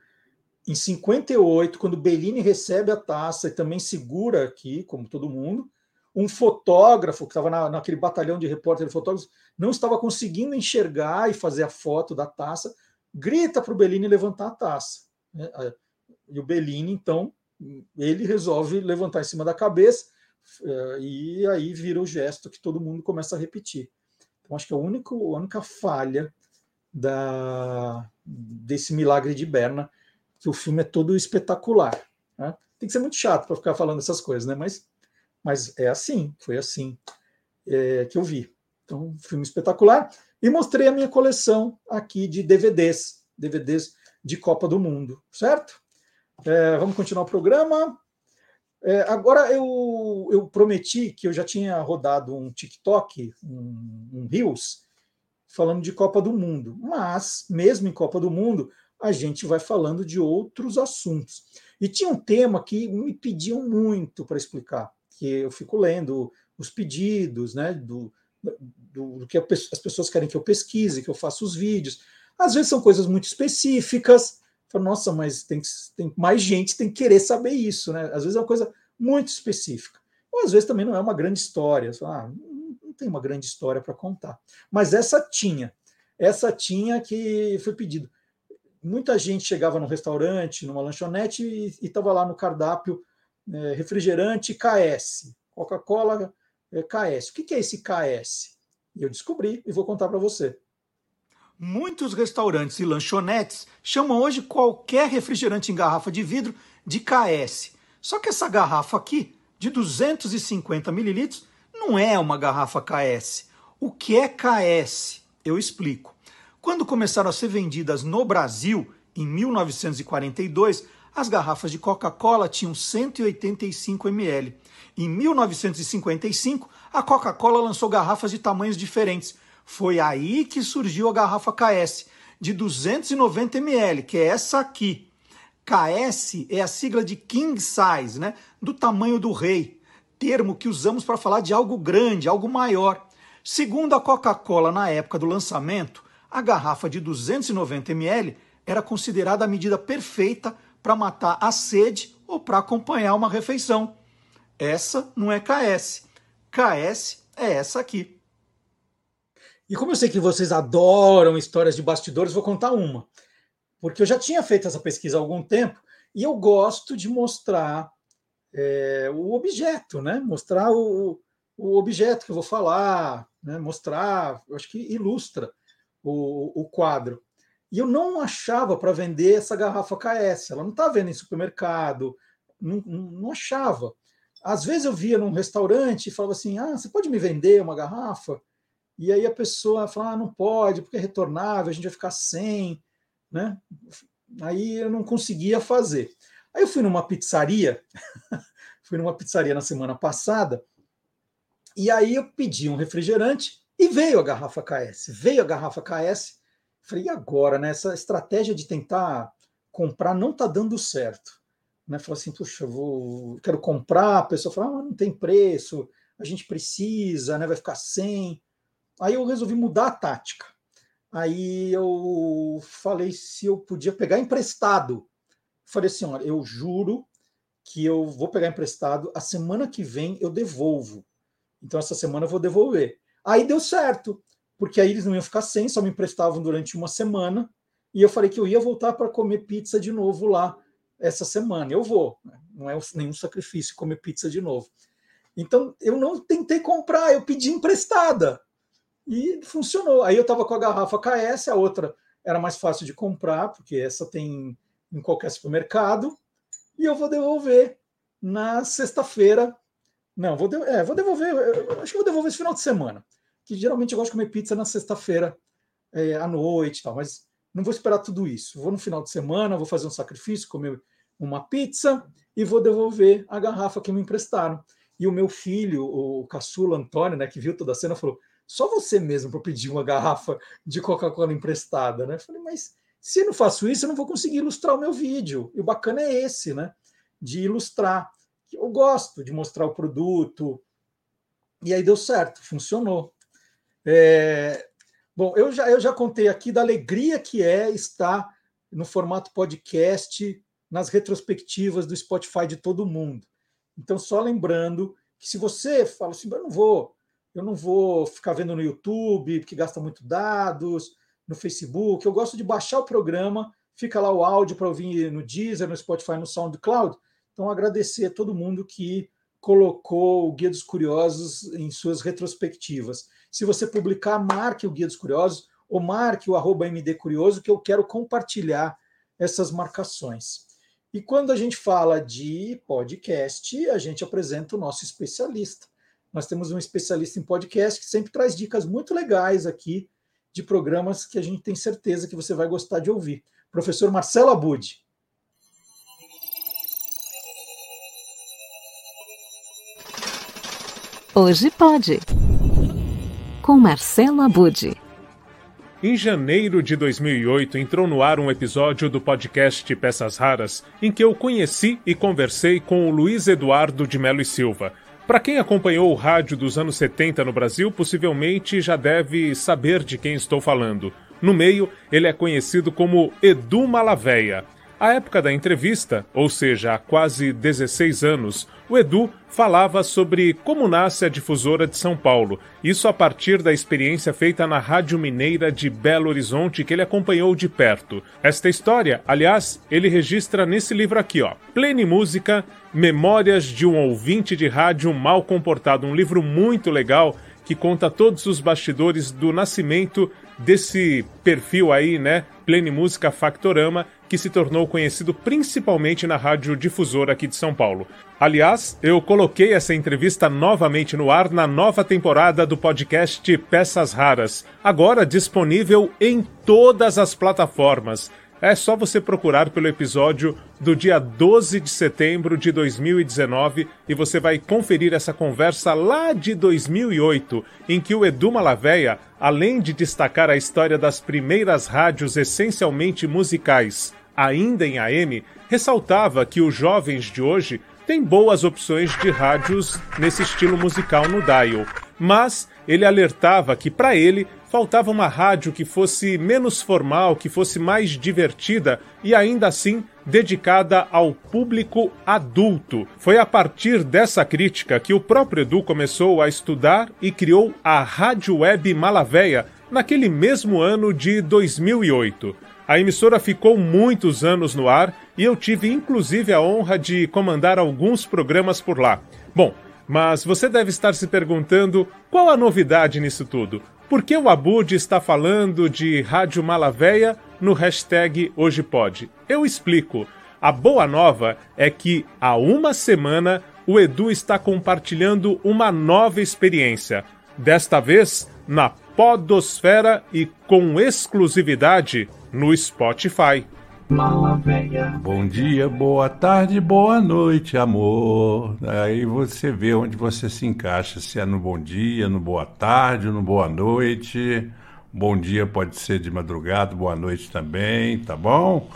Em 58, quando Bellini recebe a taça e também segura aqui, como todo mundo, um fotógrafo que estava na, naquele batalhão de repórteres fotógrafos não estava conseguindo enxergar e fazer a foto da taça, grita para o Bellini levantar a taça. Né? E o Bellini, então, ele resolve levantar em cima da cabeça eh, e aí vira o gesto que todo mundo começa a repetir. Então, acho que é a única, a única falha da, desse milagre de Berna, que o filme é todo espetacular. Né? Tem que ser muito chato para ficar falando essas coisas, né? mas, mas é assim, foi assim é, que eu vi. Então, filme espetacular. E mostrei a minha coleção aqui de DVDs, DVDs de Copa do Mundo, certo? É, vamos continuar o programa. É, agora eu, eu prometi que eu já tinha rodado um TikTok, um, um falando de Copa do Mundo. Mas, mesmo em Copa do Mundo, a gente vai falando de outros assuntos. E tinha um tema que me pediam muito para explicar, que eu fico lendo os pedidos, né, do, do, do, que as pessoas querem que eu pesquise, que eu faça os vídeos. Às vezes são coisas muito específicas, Falo, nossa, mas tem, tem mais gente tem que querer saber isso, né? Às vezes é uma coisa muito específica. Ou às vezes também não é uma grande história. ah, não tem uma grande história para contar. Mas essa tinha. Essa tinha que foi pedido. Muita gente chegava no restaurante, numa lanchonete, e estava lá no cardápio é, refrigerante KS, Coca-Cola é, KS. O que, que é esse KS? Eu descobri e vou contar para você. Muitos restaurantes e lanchonetes chamam hoje qualquer refrigerante em garrafa de vidro de KS. Só que essa garrafa aqui, de 250 mililitros, não é uma garrafa KS. O que é KS? Eu explico. Quando começaram a ser vendidas no Brasil, em 1942, as garrafas de Coca-Cola tinham 185 ml. Em 1955, a Coca-Cola lançou garrafas de tamanhos diferentes, foi aí que surgiu a garrafa KS de 290 ml, que é essa aqui. KS é a sigla de King Size, né? do tamanho do rei, termo que usamos para falar de algo grande, algo maior. Segundo a Coca-Cola na época do lançamento, a garrafa de 290 ml era considerada a medida perfeita para matar a sede ou para acompanhar uma refeição. Essa não é KS. KS é essa aqui. E como eu sei que vocês adoram histórias de bastidores, vou contar uma. Porque eu já tinha feito essa pesquisa há algum tempo e eu gosto de mostrar é, o objeto, né? Mostrar o, o objeto que eu vou falar, né? mostrar, eu acho que ilustra o, o quadro. E eu não achava para vender essa garrafa KS, ela não está vendo em supermercado, não, não achava. Às vezes eu via num restaurante e falava assim: ah, você pode me vender uma garrafa? E aí a pessoa fala, ah, não pode, porque é retornável, a gente vai ficar sem. né? Aí eu não conseguia fazer. Aí eu fui numa pizzaria, fui numa pizzaria na semana passada, e aí eu pedi um refrigerante e veio a garrafa KS. Veio a garrafa KS. Falei, e agora, né? Essa estratégia de tentar comprar não está dando certo. Né? Falei assim, puxa, eu vou, quero comprar. A pessoa fala, ah, não tem preço, a gente precisa, né? vai ficar sem. Aí eu resolvi mudar a tática. Aí eu falei se eu podia pegar emprestado. Falei assim, olha, eu juro que eu vou pegar emprestado, a semana que vem eu devolvo. Então essa semana eu vou devolver. Aí deu certo, porque aí eles não iam ficar sem, só me emprestavam durante uma semana, e eu falei que eu ia voltar para comer pizza de novo lá essa semana. Eu vou, né? não é nenhum sacrifício comer pizza de novo. Então eu não tentei comprar, eu pedi emprestada. E funcionou. Aí eu estava com a garrafa KS, a outra era mais fácil de comprar, porque essa tem em qualquer supermercado, e eu vou devolver na sexta-feira. Não, vou, de... é, vou devolver, acho que vou devolver esse final de semana. Que geralmente eu gosto de comer pizza na sexta-feira é, à noite tal, mas não vou esperar tudo isso. Vou no final de semana, vou fazer um sacrifício, comer uma pizza e vou devolver a garrafa que me emprestaram. E o meu filho, o caçula Antônio, né, que viu toda a cena, falou: só você mesmo para pedir uma garrafa de Coca-Cola emprestada, né? Eu falei, mas se eu não faço isso, eu não vou conseguir ilustrar o meu vídeo. E o bacana é esse, né? De ilustrar. Eu gosto de mostrar o produto. E aí deu certo, funcionou. É... Bom, eu já, eu já contei aqui da alegria que é estar no formato podcast, nas retrospectivas do Spotify de todo mundo. Então, só lembrando que se você fala assim, eu não vou eu não vou ficar vendo no YouTube, porque gasta muito dados, no Facebook. Eu gosto de baixar o programa, fica lá o áudio para ouvir no Deezer, no Spotify, no SoundCloud. Então, agradecer a todo mundo que colocou o Guia dos Curiosos em suas retrospectivas. Se você publicar, marque o Guia dos Curiosos ou marque o arroba MD Curioso, que eu quero compartilhar essas marcações. E quando a gente fala de podcast, a gente apresenta o nosso especialista. Nós temos um especialista em podcast que sempre traz dicas muito legais aqui de programas que a gente tem certeza que você vai gostar de ouvir. Professor Marcelo Abud. Hoje pode. Com Marcelo Abud. Em janeiro de 2008 entrou no ar um episódio do podcast Peças Raras, em que eu conheci e conversei com o Luiz Eduardo de Melo e Silva, para quem acompanhou o rádio dos anos 70 no Brasil, possivelmente já deve saber de quem estou falando. No meio, ele é conhecido como Edu Malaveia. À época da entrevista, ou seja, há quase 16 anos, o Edu falava sobre como nasce a difusora de São Paulo, isso a partir da experiência feita na Rádio Mineira de Belo Horizonte que ele acompanhou de perto. Esta história, aliás, ele registra nesse livro aqui, ó, Plene Música, Memórias de um ouvinte de rádio mal comportado, um livro muito legal que conta todos os bastidores do nascimento desse perfil aí, né, Plene Música Factorama, que se tornou conhecido principalmente na rádio difusora aqui de São Paulo. Aliás, eu coloquei essa entrevista novamente no ar na nova temporada do podcast Peças Raras, agora disponível em todas as plataformas. É só você procurar pelo episódio do dia 12 de setembro de 2019 e você vai conferir essa conversa lá de 2008, em que o Edu Malaveia, além de destacar a história das primeiras rádios essencialmente musicais, ainda em AM, ressaltava que os jovens de hoje têm boas opções de rádios nesse estilo musical no dial, mas ele alertava que para ele faltava uma rádio que fosse menos formal, que fosse mais divertida e ainda assim dedicada ao público adulto. Foi a partir dessa crítica que o próprio Edu começou a estudar e criou a Rádio Web Malavéia naquele mesmo ano de 2008. A emissora ficou muitos anos no ar e eu tive inclusive a honra de comandar alguns programas por lá. Bom, mas você deve estar se perguntando qual a novidade nisso tudo? Por que o Abud está falando de Rádio Malavéia no hashtag Hoje Pode? Eu explico. A boa nova é que há uma semana o Edu está compartilhando uma nova experiência. Desta vez na Podosfera e com exclusividade no Spotify. Bom dia, boa tarde, boa noite, amor. Aí você vê onde você se encaixa, se é no bom dia, no boa tarde, no boa noite. Bom dia pode ser de madrugada, boa noite também, tá bom?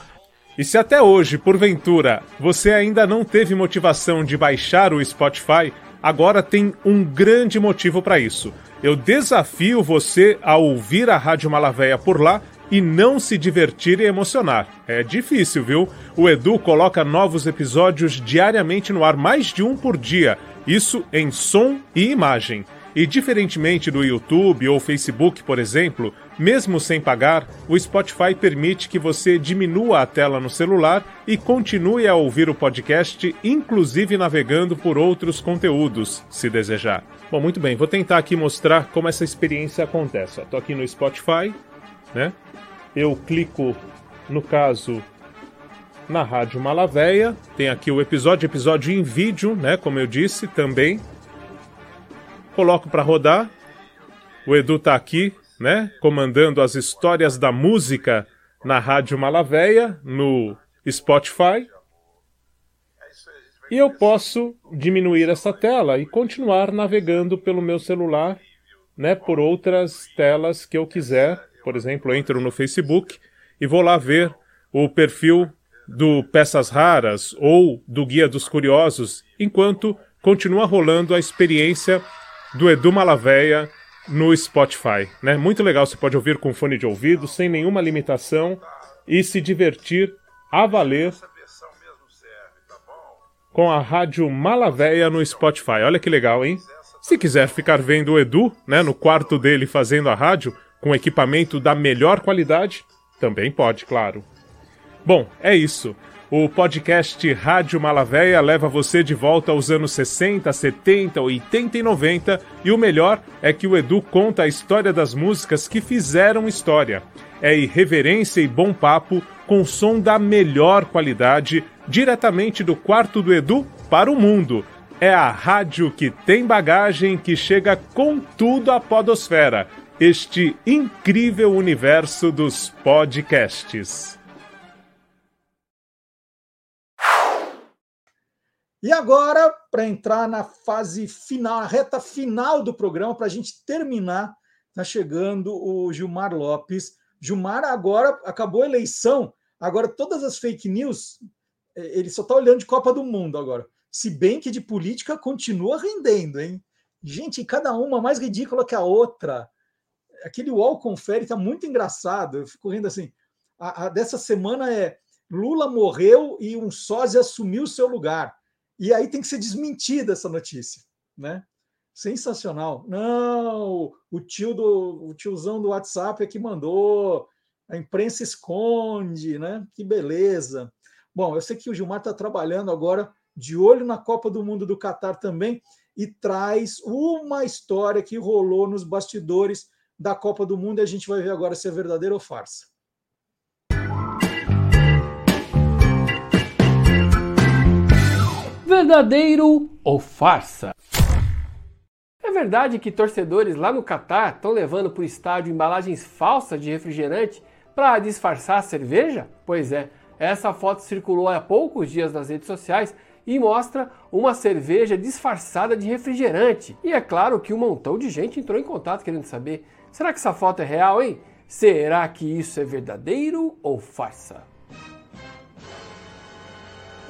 E se até hoje, porventura, você ainda não teve motivação de baixar o Spotify, agora tem um grande motivo para isso. Eu desafio você a ouvir a Rádio Malavéia por lá e não se divertir e emocionar. É difícil, viu? O Edu coloca novos episódios diariamente no ar, mais de um por dia. Isso em som e imagem. E diferentemente do YouTube ou Facebook, por exemplo, mesmo sem pagar, o Spotify permite que você diminua a tela no celular e continue a ouvir o podcast, inclusive navegando por outros conteúdos, se desejar. Bom, muito bem, vou tentar aqui mostrar como essa experiência acontece. Estou aqui no Spotify, né? Eu clico, no caso, na Rádio Malavéia. Tem aqui o episódio, episódio em vídeo, né? Como eu disse também coloco para rodar. O Edu tá aqui, né, comandando as histórias da música na Rádio Malavéia, no Spotify. E eu posso diminuir essa tela e continuar navegando pelo meu celular, né, por outras telas que eu quiser. Por exemplo, entro no Facebook e vou lá ver o perfil do Peças Raras ou do Guia dos Curiosos, enquanto continua rolando a experiência do Edu Malaveia no Spotify. Né? Muito legal, você pode ouvir com fone de ouvido, sem nenhuma limitação e se divertir a valer com a rádio Malaveia no Spotify. Olha que legal, hein? Se quiser ficar vendo o Edu, né, no quarto dele fazendo a rádio, com equipamento da melhor qualidade, também pode, claro. Bom, é isso. O podcast Rádio Malavéia leva você de volta aos anos 60, 70, 80 e 90 e o melhor é que o Edu conta a história das músicas que fizeram história. É irreverência e bom papo com som da melhor qualidade diretamente do quarto do Edu para o mundo. É a rádio que tem bagagem que chega com tudo à podosfera. Este incrível universo dos podcasts. E agora, para entrar na fase final, na reta final do programa, para a gente terminar, está chegando o Gilmar Lopes. Gilmar agora acabou a eleição, agora todas as fake news, é, ele só está olhando de Copa do Mundo agora. Se bem que de política continua rendendo, hein? Gente, cada uma mais ridícula que a outra. Aquele UOL confere está muito engraçado. Eu fico rindo assim. A, a, dessa semana é Lula morreu e um sósia assumiu seu lugar. E aí tem que ser desmentida essa notícia, né? Sensacional. Não, o tio do o tiozão do WhatsApp é que mandou, a imprensa esconde, né? Que beleza. Bom, eu sei que o Gilmar está trabalhando agora de olho na Copa do Mundo do Catar também e traz uma história que rolou nos bastidores da Copa do Mundo e a gente vai ver agora se é verdadeira ou farsa. verdadeiro ou farsa? É verdade que torcedores lá no Catar estão levando para o estádio embalagens falsas de refrigerante para disfarçar a cerveja? Pois é, essa foto circulou há poucos dias nas redes sociais e mostra uma cerveja disfarçada de refrigerante. E é claro que um montão de gente entrou em contato querendo saber: será que essa foto é real, hein? Será que isso é verdadeiro ou farsa?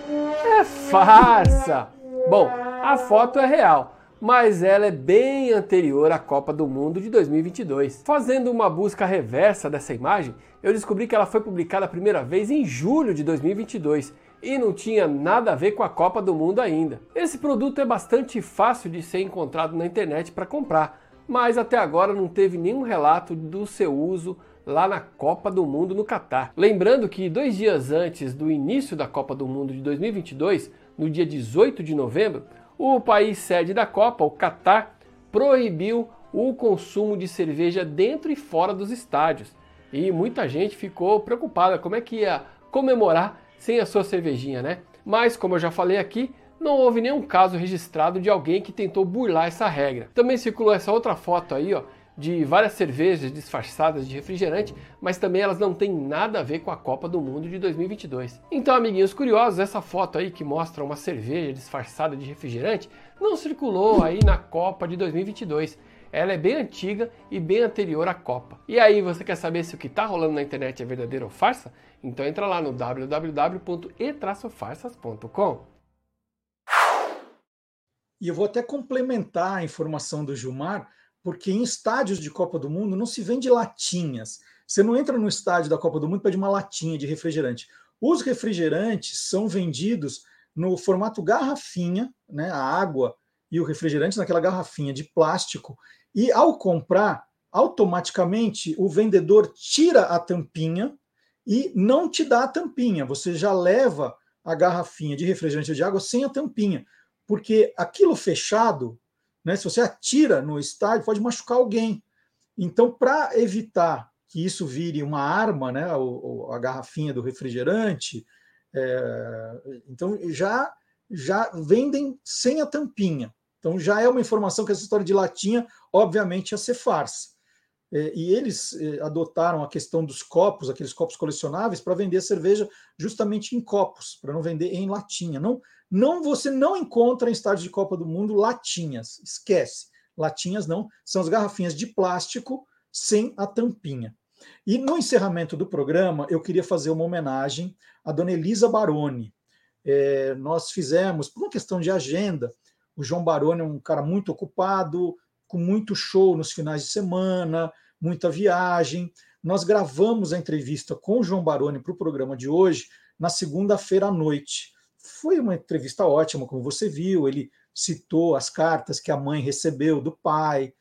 É farsa! Bom, a foto é real, mas ela é bem anterior à Copa do Mundo de 2022. Fazendo uma busca reversa dessa imagem, eu descobri que ela foi publicada a primeira vez em julho de 2022 e não tinha nada a ver com a Copa do Mundo ainda. Esse produto é bastante fácil de ser encontrado na internet para comprar, mas até agora não teve nenhum relato do seu uso lá na Copa do Mundo no Catar. Lembrando que dois dias antes do início da Copa do Mundo de 2022, no dia 18 de novembro, o país sede da Copa, o Catar, proibiu o consumo de cerveja dentro e fora dos estádios. E muita gente ficou preocupada como é que ia comemorar sem a sua cervejinha, né? Mas como eu já falei aqui, não houve nenhum caso registrado de alguém que tentou burlar essa regra. Também circulou essa outra foto aí, ó, de várias cervejas disfarçadas de refrigerante, mas também elas não têm nada a ver com a Copa do Mundo de 2022. Então, amiguinhos curiosos, essa foto aí que mostra uma cerveja disfarçada de refrigerante não circulou aí na Copa de 2022. Ela é bem antiga e bem anterior à Copa. E aí, você quer saber se o que está rolando na internet é verdadeiro ou farsa? Então entra lá no www.e-farsas.com. E eu vou até complementar a informação do Gilmar, porque em estádios de Copa do Mundo não se vende latinhas. Você não entra no estádio da Copa do Mundo e pede uma latinha de refrigerante. Os refrigerantes são vendidos no formato garrafinha, né, a água e o refrigerante naquela garrafinha de plástico, e ao comprar, automaticamente o vendedor tira a tampinha e não te dá a tampinha. Você já leva a garrafinha de refrigerante de água sem a tampinha, porque aquilo fechado né? Se você atira no estádio, pode machucar alguém. Então, para evitar que isso vire uma arma, né, a garrafinha do refrigerante, é, então já já vendem sem a tampinha. Então já é uma informação que essa história de latinha, obviamente, ia ser farsa. É, e eles é, adotaram a questão dos copos, aqueles copos colecionáveis, para vender cerveja justamente em copos, para não vender em latinha. Não, não você não encontra em estádio de Copa do Mundo latinhas, esquece. Latinhas não, são as garrafinhas de plástico sem a tampinha. E no encerramento do programa, eu queria fazer uma homenagem à dona Elisa Baroni. É, nós fizemos, por uma questão de agenda, o João Baroni é um cara muito ocupado, com muito show nos finais de semana, muita viagem. Nós gravamos a entrevista com o João Baroni para o programa de hoje na segunda-feira à noite. Foi uma entrevista ótima, como você viu. Ele citou as cartas que a mãe recebeu do pai,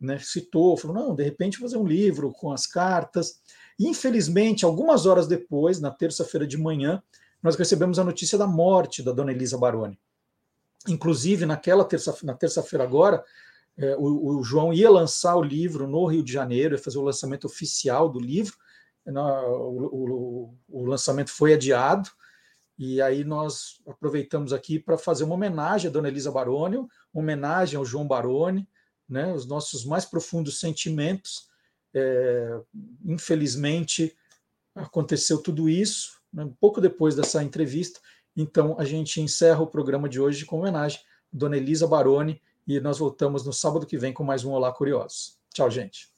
né? citou, falou: não, de repente fazer um livro com as cartas. Infelizmente, algumas horas depois, na terça-feira de manhã, nós recebemos a notícia da morte da dona Elisa Baroni. Inclusive, naquela terça, na terça-feira agora, é, o, o, João ia lançar o livro no Rio de Janeiro, ia fazer o lançamento oficial do livro, o, o, o lançamento foi adiado, e aí nós aproveitamos aqui para fazer uma homenagem à Dona Elisa Baroni, uma homenagem ao João Baroni, né, os nossos mais profundos sentimentos. É, infelizmente, aconteceu tudo isso, né, um pouco depois dessa entrevista, então a gente encerra o programa de hoje com homenagem à Dona Elisa Baroni, e nós voltamos no sábado que vem com mais um Olá Curiosos. Tchau, gente.